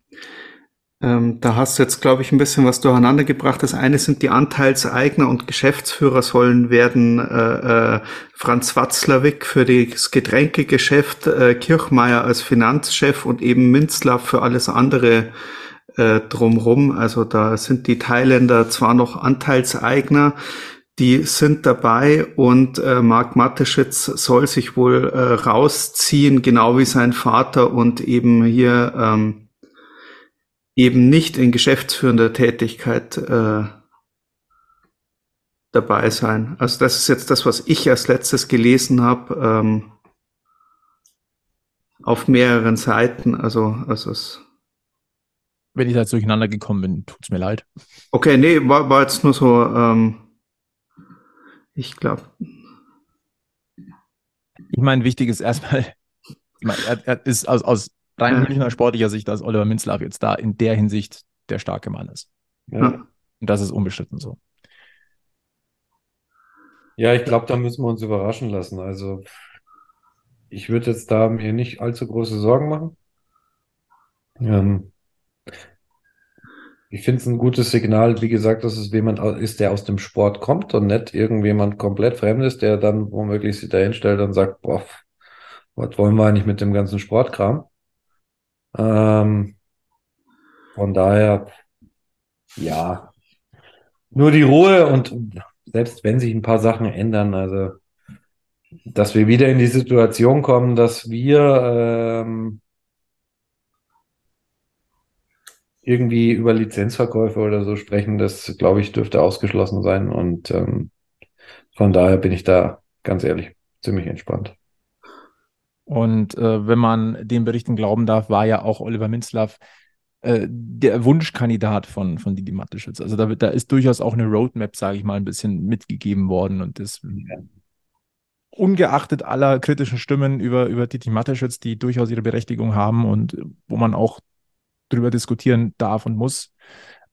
ähm, da hast du jetzt, glaube ich, ein bisschen was durcheinander gebracht. Das eine sind die Anteilseigner und Geschäftsführer sollen werden äh, äh, Franz Watzlawick für das Getränkegeschäft, äh, Kirchmeier als Finanzchef und eben Minzlaff für alles andere äh, drumrum. Also da sind die Thailänder zwar noch Anteilseigner, die sind dabei und äh, Marc Mateschitz soll sich wohl äh, rausziehen, genau wie sein Vater und eben hier ähm, eben nicht in geschäftsführender Tätigkeit äh, dabei sein. Also das ist jetzt das, was ich als letztes gelesen habe, ähm, auf mehreren Seiten. Also, also es Wenn ich da jetzt durcheinander gekommen bin, tut's mir leid. Okay, nee, war, war jetzt nur so, ähm, ich glaube. Ich meine, wichtig ist erstmal, er, er ist aus, aus rein ja. Münchner sportlicher Sicht, dass Oliver Minzlaff jetzt da in der Hinsicht der starke Mann ist. Ja. Und das ist unbestritten so. Ja, ich glaube, da müssen wir uns überraschen lassen. Also, ich würde jetzt da mir nicht allzu große Sorgen machen. Ähm, ich finde es ein gutes Signal, wie gesagt, dass es jemand ist, der aus dem Sport kommt und nicht irgendjemand komplett Fremdes, der dann womöglich sich dahinstellt und sagt, boah, was wollen wir eigentlich mit dem ganzen Sportkram? Ähm, von daher, ja, nur die Ruhe und selbst wenn sich ein paar Sachen ändern, also dass wir wieder in die Situation kommen, dass wir ähm, irgendwie über Lizenzverkäufe oder so sprechen, das glaube ich dürfte ausgeschlossen sein und ähm, von daher bin ich da ganz ehrlich ziemlich entspannt. Und äh, wenn man den Berichten glauben darf, war ja auch Oliver Minzlaff äh, der Wunschkandidat von, von Didi Matteschitz. Also da, wird, da ist durchaus auch eine Roadmap, sage ich mal, ein bisschen mitgegeben worden. Und das ja. ungeachtet aller kritischen Stimmen über, über Didi Matteschitz, die durchaus ihre Berechtigung haben und wo man auch drüber diskutieren darf und muss.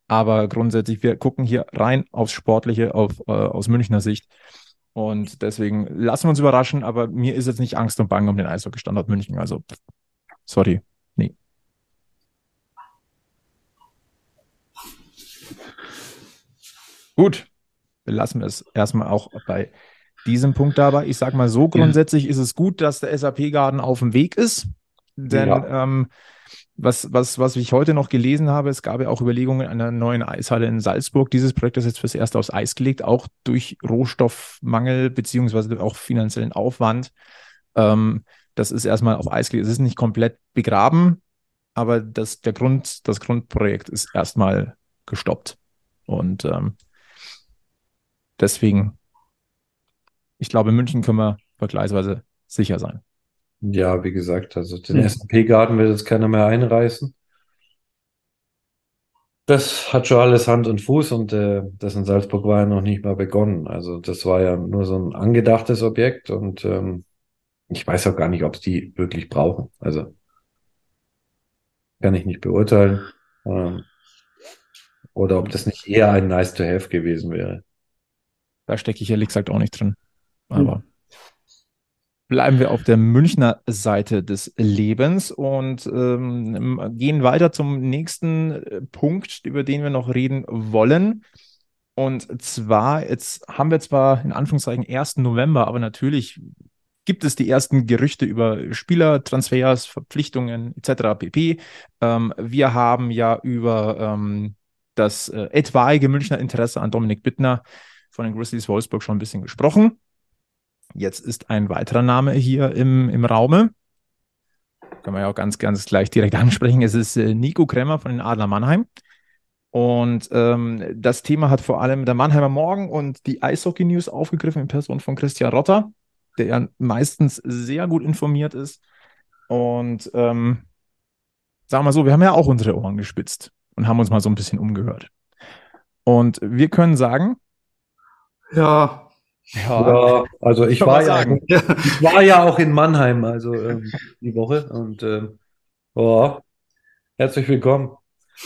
Aber grundsätzlich, wir gucken hier rein aufs Sportliche, auf, äh, aus Münchner Sicht. Und deswegen lassen wir uns überraschen, aber mir ist jetzt nicht Angst und Bange um den Eishockey-Standort München. Also, sorry, nee. Gut, belassen wir es erstmal auch bei diesem Punkt dabei. Ich sage mal so, grundsätzlich ist es gut, dass der SAP-Garden auf dem Weg ist, denn ja. ähm, was, was, was ich heute noch gelesen habe, es gab ja auch Überlegungen einer neuen Eishalle in Salzburg. Dieses Projekt ist jetzt fürs erste aufs Eis gelegt, auch durch Rohstoffmangel beziehungsweise auch finanziellen Aufwand. Ähm, das ist erstmal auf Eis gelegt. Es ist nicht komplett begraben, aber das, der Grund, das Grundprojekt ist erstmal gestoppt. Und ähm, deswegen, ich glaube, in München können wir vergleichsweise sicher sein. Ja, wie gesagt, also den hm. S&P-Garten wird jetzt keiner mehr einreißen. Das hat schon alles Hand und Fuß und äh, das in Salzburg war ja noch nicht mal begonnen. Also das war ja nur so ein angedachtes Objekt und ähm, ich weiß auch gar nicht, ob es die wirklich brauchen. Also kann ich nicht beurteilen. Ähm, oder ob das nicht eher ein Nice to Have gewesen wäre. Da stecke ich ehrlich gesagt auch nicht drin. Aber bleiben wir auf der Münchner Seite des Lebens und ähm, gehen weiter zum nächsten äh, Punkt, über den wir noch reden wollen. Und zwar, jetzt haben wir zwar in Anführungszeichen 1. November, aber natürlich gibt es die ersten Gerüchte über Spielertransfers, Verpflichtungen etc. pp. Ähm, wir haben ja über ähm, das äh, etwaige Münchner Interesse an Dominik Bittner von den Grizzlies Wolfsburg schon ein bisschen gesprochen. Jetzt ist ein weiterer Name hier im, im Raume. Können wir ja auch ganz, ganz gleich direkt ansprechen. Es ist äh, Nico Kremmer von den Adler Mannheim. Und ähm, das Thema hat vor allem der Mannheimer Morgen und die Eishockey News aufgegriffen in Person von Christian Rotter, der ja meistens sehr gut informiert ist. Und ähm, sagen wir mal so, wir haben ja auch unsere Ohren gespitzt und haben uns mal so ein bisschen umgehört. Und wir können sagen, Ja, Ja, also ich war ja, ich war ja auch in Mannheim, also ähm, die Woche und ähm, ja, herzlich willkommen.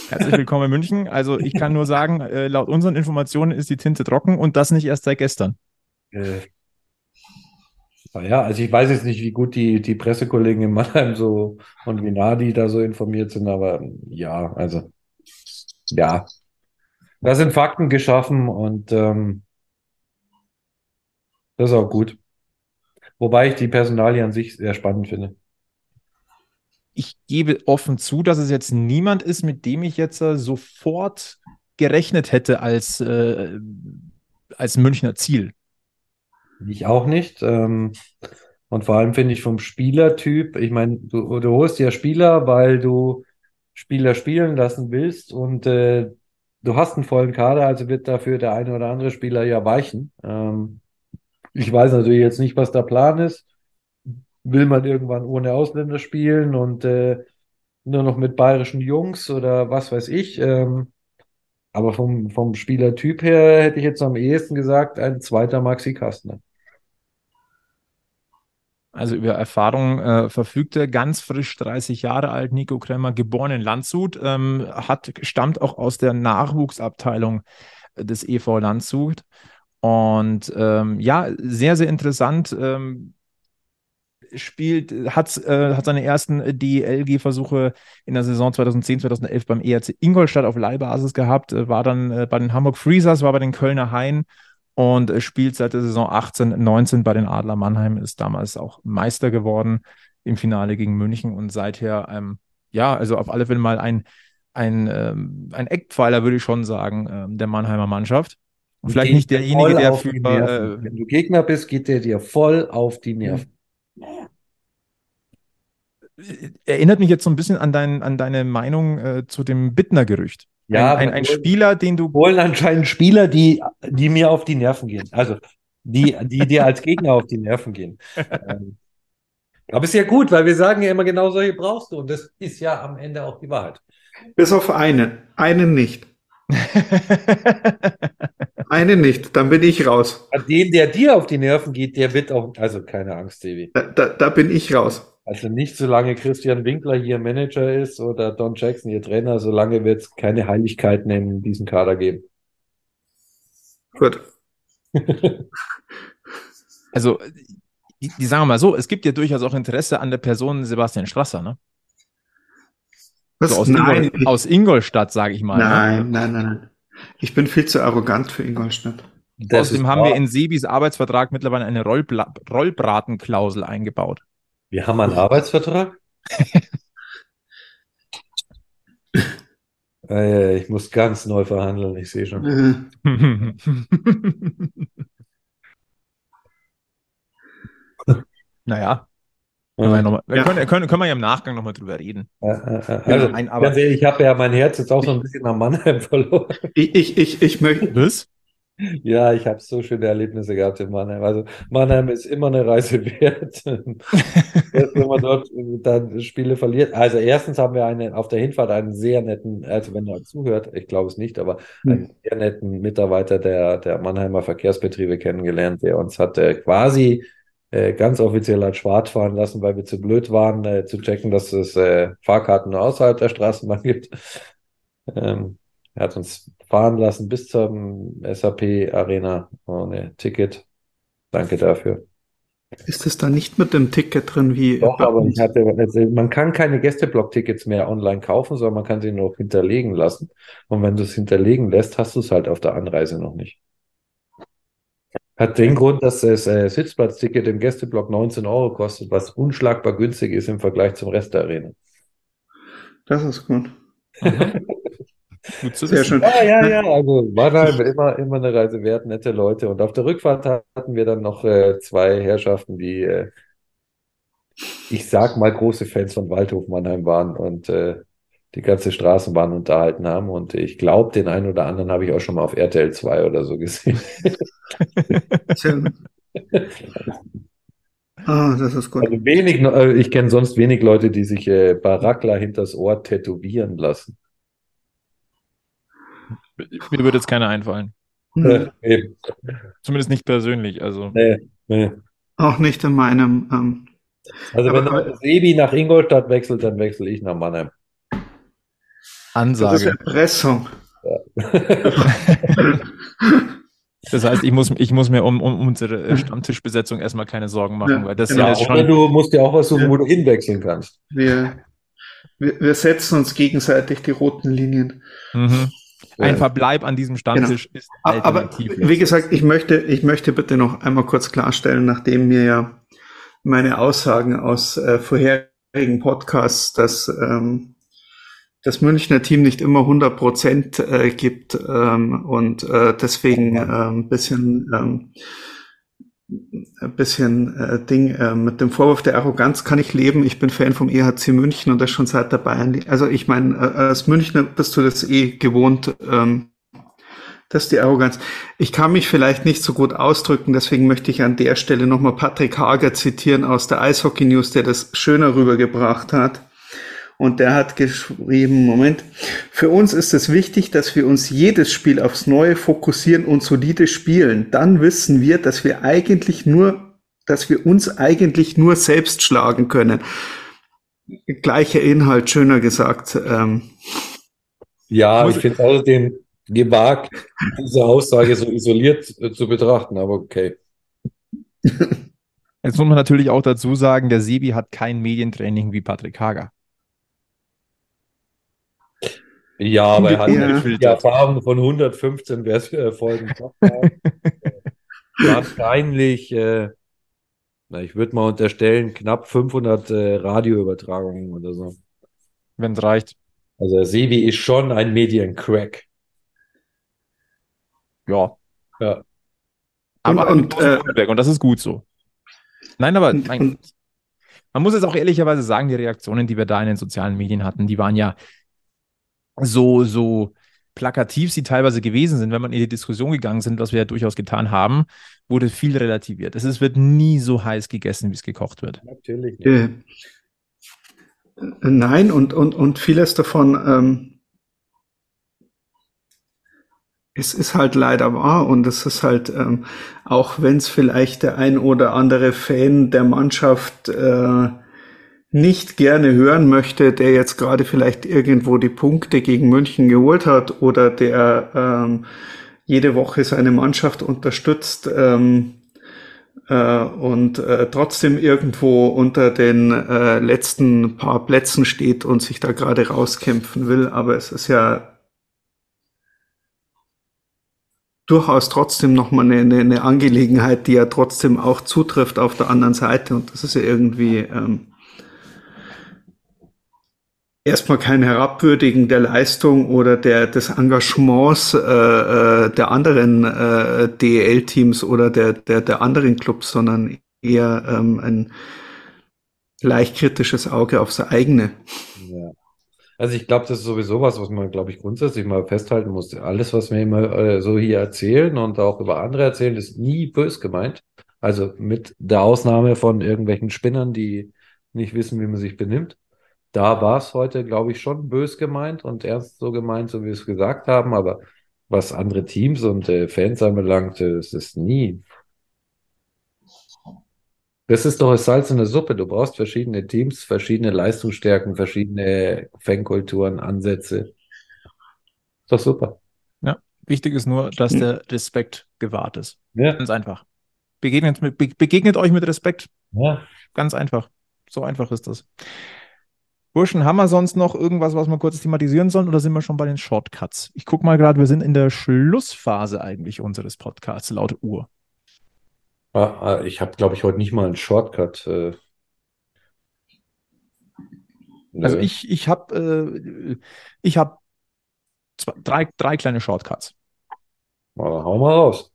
herzlich willkommen in München. Also ich kann nur sagen, äh, laut unseren Informationen ist die Tinte trocken und das nicht erst seit gestern. Äh, naja, also ich weiß jetzt nicht, wie gut die, die Pressekollegen in Mannheim so und wie nah die da so informiert sind, aber ja, also ja, da sind Fakten geschaffen und ähm, das ist auch gut. Wobei ich die Personalie an sich sehr spannend finde. ich gebe offen zu, dass es jetzt niemand ist, mit dem ich jetzt äh, sofort gerechnet hätte als, äh, als Münchner Ziel. Ich auch nicht. Ähm, und vor allem finde ich vom Spielertyp, ich meine, du, du holst ja Spieler, weil du Spieler spielen lassen willst und äh, du hast einen vollen Kader, also wird dafür der eine oder andere Spieler ja weichen. Ähm, ich weiß natürlich jetzt nicht, was der Plan ist. Will man irgendwann ohne Ausländer spielen und äh, nur noch mit bayerischen Jungs oder was weiß ich? Ähm, aber vom, vom Spielertyp her hätte ich jetzt am ehesten gesagt, ein zweiter Maxi Kastner. Also über Erfahrung äh, verfügte, ganz frisch 30 Jahre alt, Nico Kremmer, geboren in Landshut, ähm, hat, stammt auch aus der Nachwuchsabteilung des EV Landshut. Und ähm, ja, sehr, sehr interessant. Ähm, spielt, hat, äh, hat seine ersten DELG-Versuche in der Saison 2010, 2011 beim ERC Ingolstadt auf Leihbasis gehabt, äh, war dann äh, bei den Hamburg Freezers, war bei den Kölner Hain und äh, spielt seit der Saison 18, 19 bei den Adler Mannheim, ist damals auch Meister geworden im Finale gegen München und seither, ähm, ja, also auf alle Fälle mal ein, ein, ähm, ein Eckpfeiler, würde ich schon sagen, ähm, der Mannheimer Mannschaft. Und vielleicht nicht derjenige, der für, äh, Wenn du Gegner bist, geht der dir voll auf die Nerven. erinnert mich jetzt so ein bisschen an, dein, an deine Meinung äh, zu dem Bittner-Gerücht. Ja, ein, ein, ein Spieler, den du Holen anscheinend Spieler, die, die mir auf die Nerven gehen. Also, die, die dir als Gegner auf die Nerven gehen. Ähm, aber ist ja gut, weil wir sagen ja immer, genau solche brauchst du. Und das ist ja am Ende auch die Wahrheit. bis auf einen. Einen nicht. Einen nicht. Dann bin ich raus. Den, der dir auf die Nerven geht, der wird auch, also keine Angst, Sevi. Da, da, da bin ich raus. Also nicht solange Christian Winkler hier Manager ist oder Don Jackson hier Trainer, solange wird es keine Heiligkeiten in diesem Kader geben. Gut. also, die, die sagen wir mal so, es gibt ja durchaus auch Interesse an der Person Sebastian Strasser, ne? Was? So aus, nein, Ingol, ich, aus Ingolstadt, sage ich mal. Ne? nein, nein, nein, nein. Ich bin viel zu arrogant für Ingolstadt. Das Außerdem haben wahr. wir in Sebis Arbeitsvertrag mittlerweile eine Rollbla Rollbratenklausel eingebaut. Wir haben einen Arbeitsvertrag. Äh, ich muss ganz neu verhandeln, ich sehe schon. Äh, naja, können wir, ja Äh, noch mal, Ja. können, können, können wir ja im Nachgang nochmal drüber reden. äh, äh, also, Nein, aber- ganz ehrlich, ich habe ja mein Herz jetzt auch so ein bisschen nach Mannheim verloren. Ich, ich, ich, ich möchte, Was? Ja, ich habe so schöne Erlebnisse gehabt in Mannheim. Also Mannheim ist immer eine Reise wert. Erst wenn man dort dann Spiele verliert. Also erstens haben wir einen, auf der Hinfahrt einen sehr netten, also wenn er zuhört, ich glaube es nicht, aber einen sehr netten Mitarbeiter der, der Mannheimer Verkehrsbetriebe kennengelernt, der uns hat äh, quasi äh, ganz offiziell als Schwarz fahren lassen, weil wir zu blöd waren, äh, zu checken, dass es äh, Fahrkarten nur außerhalb der Straßenbahn gibt. Ähm, er hat uns fahren lassen bis zum SAP Arena ohne Ticket. Danke dafür. Ist es da nicht mit dem Ticket drin wie Doch, aber ich hatte, also man kann keine Gästeblock-Tickets mehr online kaufen, sondern man kann sie nur hinterlegen lassen. Und wenn du es hinterlegen lässt, hast du es halt auf der Anreise noch nicht. Hat den Grund, dass das äh, Sitzplatzticket im Gästeblock 19 Euro kostet, was unschlagbar günstig ist im Vergleich zum Rest der Arena. Das ist gut. Gut zu Sehr schön. Ja, ja, ja, also Mannheim immer, immer eine Reise wert, nette Leute. Und auf der Rückfahrt hatten wir dann noch äh, zwei Herrschaften, die, äh, ich sag mal, große Fans von Waldhof Mannheim waren und äh, die ganze Straßenbahn unterhalten haben. Und ich glaube, den einen oder anderen habe ich auch schon mal auf RTL 2 oder so gesehen. Gut. Ah, das ist gut. Also wenig, äh, ich kenne sonst wenig Leute, die sich äh, Barakla hinters Ohr tätowieren lassen. Mir würde jetzt keiner einfallen. Hm. Äh, eben. Zumindest nicht persönlich. Also Nee, nee. Auch nicht in meinem. Ähm, Also wenn Sebi nach Ingolstadt wechselt, dann wechsle ich nach Mannheim. Das ist Ansage. Erpressung. Das heißt, ich muss, ich muss mir um, um unsere äh, Stammtischbesetzung erstmal keine Sorgen machen, Ja, weil das genau. ja schon. du musst ja auch was suchen, Ja. wo du hinwechseln kannst. Wir, wir, wir setzen uns gegenseitig die roten Linien. Mhm. Ein Ja. Verbleib an diesem Stammtisch ist A- Aber wie gesagt, ich möchte, ich möchte bitte noch einmal kurz klarstellen, nachdem mir ja meine Aussagen aus äh, vorherigen Podcasts, dass ähm, das Münchner Team nicht immer 100 Prozent äh, gibt ähm, und äh, deswegen äh, ein bisschen ähm, ein bisschen äh, Ding äh, mit dem Vorwurf der Arroganz kann ich leben. Ich bin Fan vom EHC München und das schon seit der Bayern. Also ich meine, äh, als Münchner bist du das eh gewohnt. Ähm, das ist die Arroganz. Ich kann mich vielleicht nicht so gut ausdrücken, deswegen möchte ich an der Stelle nochmal Patrick Hager zitieren aus der Eishockey News, der das schöner rübergebracht hat. Und der hat geschrieben, Moment, für uns ist es wichtig, dass wir uns jedes Spiel aufs Neue fokussieren und solide spielen. Dann wissen wir, dass wir eigentlich nur, dass wir uns eigentlich nur selbst schlagen können. Gleicher Inhalt, schöner gesagt. Ähm, Ja, ich finde es außerdem gewagt, diese Aussage so isoliert äh, zu betrachten, aber okay. Jetzt muss man natürlich auch dazu sagen, der Sebi hat kein Medientraining wie Patrick Hager. Ja, aber er hat Ja. die Erfahrung von 115 Vers äh, Folgen. Wahrscheinlich, äh, na, ich würde mal unterstellen, knapp 500 äh, Radioübertragungen oder so. Wenn es reicht. Also Sebi ist schon ein Mediencrack. Ja. Ja. Aber Und- und, äh, und, das ist gut so. Nein, aber und- man muss jetzt auch ehrlicherweise sagen, die Reaktionen, die wir da in den sozialen Medien hatten, die waren ja so, so plakativ sie teilweise gewesen sind, wenn man in die Diskussion gegangen sind, was wir ja durchaus getan haben, wurde viel relativiert. Es ist, wird nie so heiß gegessen, wie es gekocht wird. Natürlich nicht. Äh, nein, und, und, und vieles davon, ähm, es ist halt leider wahr und es ist halt, ähm, auch wenn es vielleicht der ein oder andere Fan der Mannschaft äh, nicht gerne hören möchte, der jetzt gerade vielleicht irgendwo die Punkte gegen München geholt hat oder der ähm, jede Woche seine Mannschaft unterstützt, ähm, äh, und äh, trotzdem irgendwo unter den äh, letzten paar Plätzen steht und sich da gerade rauskämpfen will. Aber es ist ja durchaus trotzdem nochmal eine, eine, eine Angelegenheit, die ja trotzdem auch zutrifft auf der anderen Seite. Und das ist ja irgendwie ähm, erstmal kein Herabwürdigen der Leistung oder der, des Engagements äh, äh, der anderen äh, DEL-Teams oder der, der, der anderen Clubs, sondern eher ähm, ein leicht kritisches Auge aufs eigene. Ja. Also ich glaube, das ist sowieso was, was man, glaube ich, grundsätzlich mal festhalten muss. Alles, was wir immer äh, so hier erzählen und auch über andere erzählen, ist nie bös gemeint. Also mit der Ausnahme von irgendwelchen Spinnern, die nicht wissen, wie man sich benimmt. Da war es heute, glaube ich, schon bös gemeint und ernst so gemeint, so wie wir es gesagt haben. Aber was andere Teams und äh, Fans anbelangt, äh, es ist nie. Das ist doch das Salz in der Suppe. Du brauchst verschiedene Teams, verschiedene Leistungsstärken, verschiedene Fankulturen, Ansätze. Ist doch super. Ja, wichtig ist nur, dass der Respekt gewahrt ist. Ja. Ganz einfach. Begegnet, begegnet euch mit Respekt. Ja. Ganz einfach. So einfach ist das. Burschen, haben wir sonst noch irgendwas, was wir kurz thematisieren sollen oder sind wir schon bei den Shortcuts? Ich gucke mal gerade, wir sind in der Schlussphase eigentlich unseres Podcasts laut Uhr. Ah, ah, Ich habe, glaube ich, heute nicht mal einen Shortcut. Äh. Also ich, ich habe äh, ich hab zwei, drei, drei kleine Shortcuts. Hau mal raus.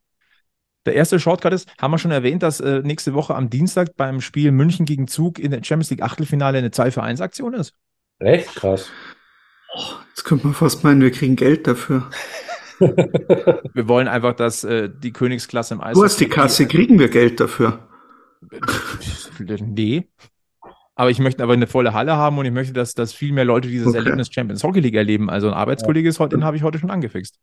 Der erste Shortcut ist, haben wir schon erwähnt, dass äh, nächste Woche am Dienstag beim Spiel München gegen Zug in der Champions League Achtelfinale eine 2 für 1 Aktion ist. Echt krass. Jetzt könnte man fast meinen, wir kriegen Geld dafür. Wir wollen einfach, dass äh, die Königsklasse im Eis. Du hast die Kasse, kriegen wir Geld dafür. Nee. Aber ich möchte aber eine volle Halle haben und ich möchte, dass, dass viel mehr Leute dieses Okay. Erlebnis Champions Hockey League erleben. Also ein Arbeitskollege ist heute, den habe ich heute schon angefixt.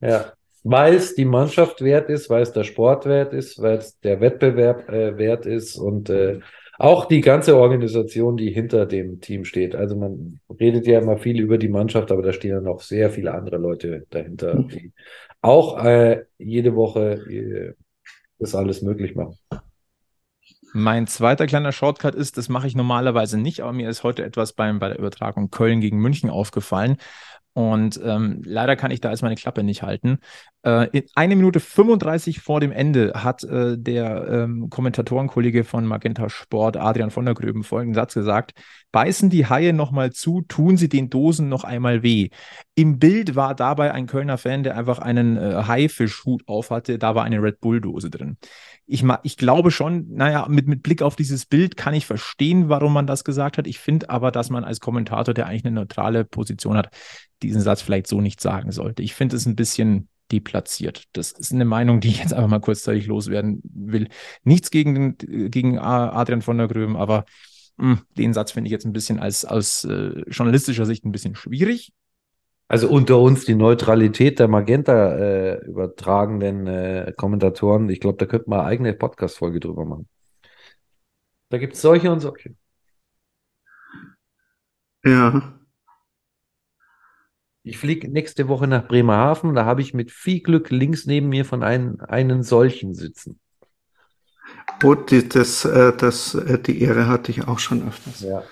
Ja. Weil es die Mannschaft wert ist, weil es der Sport wert ist, weil es der Wettbewerb äh, wert ist und äh, auch die ganze Organisation, die hinter dem Team steht. Also man redet ja immer viel über die Mannschaft, aber da stehen ja noch sehr viele andere Leute dahinter, die auch äh, jede Woche äh, das alles möglich machen. Mein zweiter kleiner Shortcut ist, das mache ich normalerweise nicht, aber mir ist heute etwas beim, bei der Übertragung Köln gegen München aufgefallen. Und ähm, leider kann ich da jetzt meine Klappe nicht halten. Äh, in eine Minute 35 vor dem Ende hat äh, der ähm, Kommentatorenkollege von Magenta Sport, Adrian von der Gröben, folgenden Satz gesagt: Beißen die Haie nochmal zu, tun sie den Dosen noch einmal weh. Im Bild war dabei ein Kölner Fan, der einfach einen äh, Haifischhut aufhatte. Da war eine Red Bull-Dose drin ich, ich glaube schon, naja, mit, mit Blick auf dieses Bild kann ich verstehen, warum man das gesagt hat. Ich finde aber, dass man als Kommentator, der eigentlich eine neutrale Position hat, diesen Satz vielleicht so nicht sagen sollte. Ich finde es ein bisschen deplatziert. Das ist eine Meinung, die ich jetzt einfach mal kurzzeitig loswerden will. Nichts gegen, den, gegen Adrian von der Gröben, aber mh, den Satz finde ich jetzt ein bisschen als aus äh, journalistischer Sicht ein bisschen schwierig. Also unter uns die Neutralität der Magenta äh, übertragenden äh, Kommentatoren. Ich glaube, da könnte man eine eigene Podcast-Folge drüber machen. Da gibt es solche und solche. Ja. Ich fliege nächste Woche nach Bremerhaven. Da habe ich mit viel Glück links neben mir von einem einen solchen sitzen. Oh, die, das, äh, das, äh, die Ehre hatte ich auch schon öfters. Ja,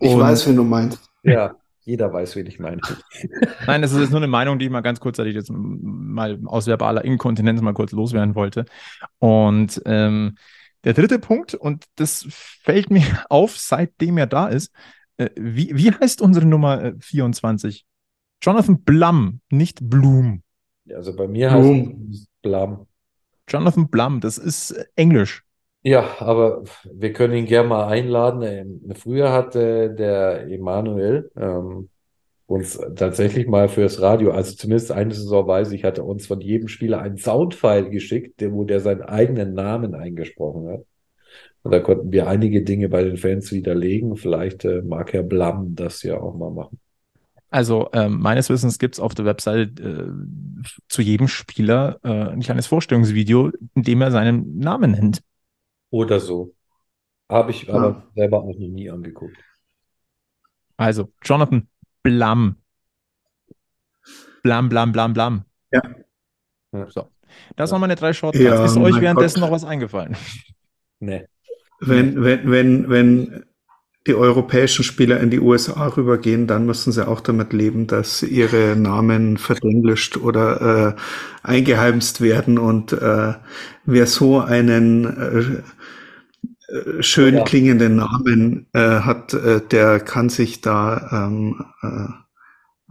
Ich Und- weiß, wen du meinst. ja jeder weiß, wen ich meine. Nein, das ist jetzt nur eine Meinung, die ich mal ganz kurzzeitig jetzt mal aus verbaler Inkontinenz mal kurz loswerden wollte. Und ähm, der dritte Punkt, und das fällt mir auf, seitdem er da ist, wie, wie heißt unsere Nummer äh, 24? Jonathan Blum, nicht Bloom. Also bei mir heißt Blum. es Blam. Jonathan Blum, das ist äh, Englisch. Ja, aber wir können ihn gerne mal einladen. Früher hat äh, der Emanuel ähm, uns tatsächlich mal fürs Radio, also zumindest eine Saison weiß ich, hatte uns von jedem Spieler einen Soundfile geschickt, der, wo der seinen eigenen Namen eingesprochen hat. Und da konnten wir einige Dinge bei den Fans widerlegen. Vielleicht äh, mag Herr Blam das ja auch mal machen. Also ähm, meines Wissens gibt es auf der Webseite äh, zu jedem Spieler äh, ein kleines Vorstellungsvideo, in dem er seinen Namen nennt. Oder so. Habe ich aber Ja. selber auch noch nie angeguckt. Also Jonathan Blum. Blam, blam, blam, blam. Ja. Ja. So. Das waren meine drei Shortcuts. Ja, Ist euch währenddessen Gott. noch was eingefallen? Nee. Wenn, wenn, wenn, wenn die europäischen Spieler in die USA rübergehen, dann müssen sie auch damit leben, dass ihre Namen verdenglischt oder äh, eingeheimst werden. Und äh, wer so einen äh, schön klingenden Namen äh, hat, äh, der kann sich da ähm, äh,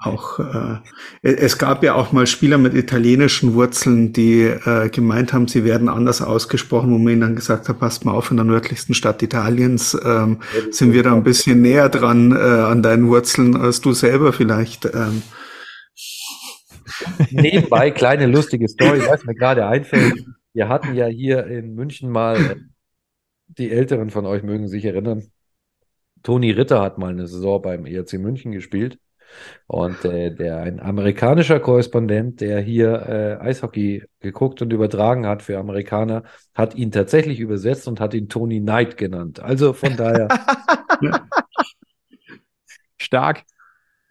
auch äh, es gab ja auch mal Spieler mit italienischen Wurzeln, die äh, gemeint haben, sie werden anders ausgesprochen, wo man ihnen dann gesagt hat, passt mal auf, in der nördlichsten Stadt Italiens ähm, sind wir da ein bisschen näher dran äh, an deinen Wurzeln als du selber vielleicht. Ähm. Nebenbei, kleine lustige Story, was mir gerade einfällt. Wir hatten ja hier in München mal, äh, die Älteren von euch mögen sich erinnern, Toni Ritter hat mal eine Saison beim ERC München gespielt. Und äh, der ein amerikanischer Korrespondent, der hier äh, Eishockey geguckt und übertragen hat für Amerikaner, hat ihn tatsächlich übersetzt und hat ihn Tony Knight genannt. Also von daher. Stark.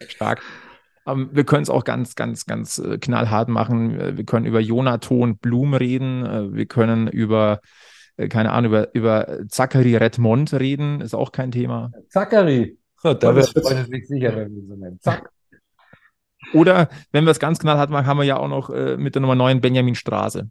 Stark. Um, ähm, wir können es auch ganz, ganz, ganz äh, knallhart machen. Äh, wir können über Jonathon Blum reden. Äh, wir können über, äh, keine Ahnung, über, über Zachary Redmond reden. Ist auch kein Thema. Zachary. Da wird man sich sicher, wenn wir so nennen. Zack. Oder wenn wir es ganz knallhart machen, haben wir ja auch noch äh, mit der Nummer 9 Benjamin Straße.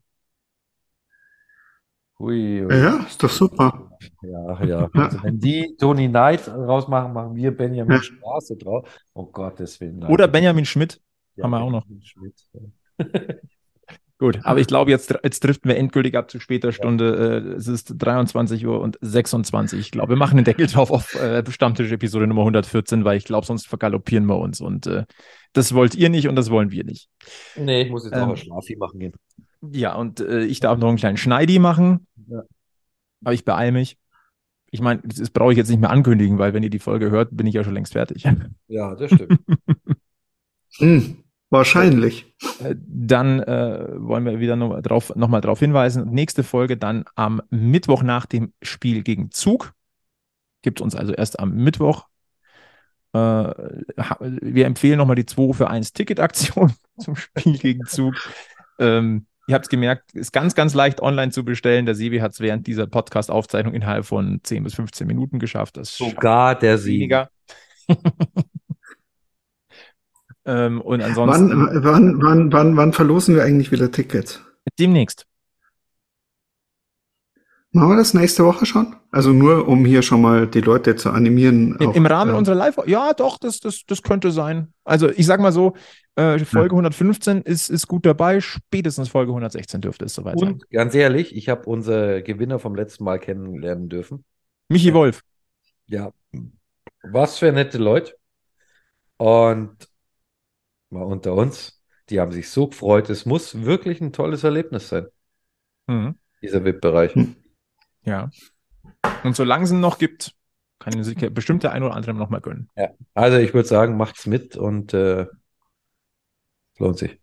Ui, ui. Ja, ist doch super. Ja, ja. Also wenn die Tony Knight rausmachen, machen wir Benjamin ja. Straße drauf. Oh Gottes Willen. Oder Benjamin Schmidt. Ja, haben wir auch noch. Schmidt. Gut, aber ich glaube, jetzt, jetzt driften wir endgültig ab zu später Stunde. Ja. Äh, es ist 23 Uhr und 26. Ich glaube, wir machen den Deckel drauf auf äh, Stammtisch-Episode Nummer 114, weil ich glaube, sonst vergaloppieren wir uns. Und äh, das wollt ihr nicht und das wollen wir nicht. Nee, ich muss jetzt ähm, auch Schlafi machen gehen. Ja, und äh, ich darf noch einen kleinen Schneidi machen. Ja. Aber ich beeile mich. Ich meine, das, das brauche ich jetzt nicht mehr ankündigen, weil wenn ihr die Folge hört, bin ich ja schon längst fertig. Ja, das stimmt. hm. Wahrscheinlich. Äh, dann äh, wollen wir wieder noch, drauf, noch mal darauf hinweisen. Nächste Folge dann am Mittwoch nach dem Spiel gegen Zug. Gibt es uns also erst am Mittwoch. Äh, wir empfehlen nochmal die 2 für 1 Ticket-Aktion zum Spiel gegen Zug. Ähm, ihr habt es gemerkt, ist ganz, ganz leicht online zu bestellen. Der Sebi hat es während dieser Podcast-Aufzeichnung innerhalb von 10 bis 15 Minuten geschafft. Das Sogar der Sieger. Ähm, und ansonsten. Wann, wann, wann, wann, wann verlosen wir eigentlich wieder Tickets? Demnächst. Machen wir das nächste Woche schon? Also nur, um hier schon mal die Leute zu animieren. Im, auf, im Rahmen äh, unserer Live, ja, doch, das, das, das könnte sein. Also ich sag mal so, äh, Folge ja. 115 ist, ist gut dabei, spätestens Folge 116 dürfte es soweit Und sein. Und ganz ehrlich, ich habe unsere Gewinner vom letzten Mal kennenlernen dürfen. Michi Wolf. Ja, was für nette Leute. Und mal unter uns, die haben sich so gefreut. Es muss wirklich ein tolles Erlebnis sein. Mhm. Dieser VIP-Bereich. Mhm. Ja. Und solange es ihn noch gibt, kann sich bestimmt der ein oder andere noch mal gönnen. Ja. Also ich würde sagen, macht's mit und äh, lohnt sich.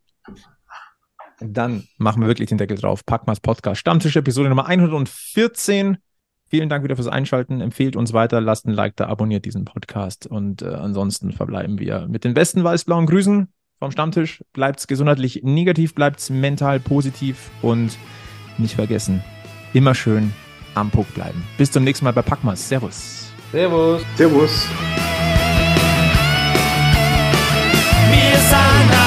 Dann machen wir wirklich den Deckel drauf. Packmas Podcast, Stammtisch, Episode Nummer 114. Vielen Dank wieder fürs Einschalten. Empfehlt uns weiter, lasst ein Like da, abonniert diesen Podcast und äh, ansonsten verbleiben wir mit den besten weiß-blauen Grüßen vom Stammtisch. Bleibt's gesundheitlich negativ, bleibt's mental positiv und nicht vergessen, immer schön am Puck bleiben. Bis zum nächsten Mal bei Packmas. Servus. Servus. Servus. Wir sind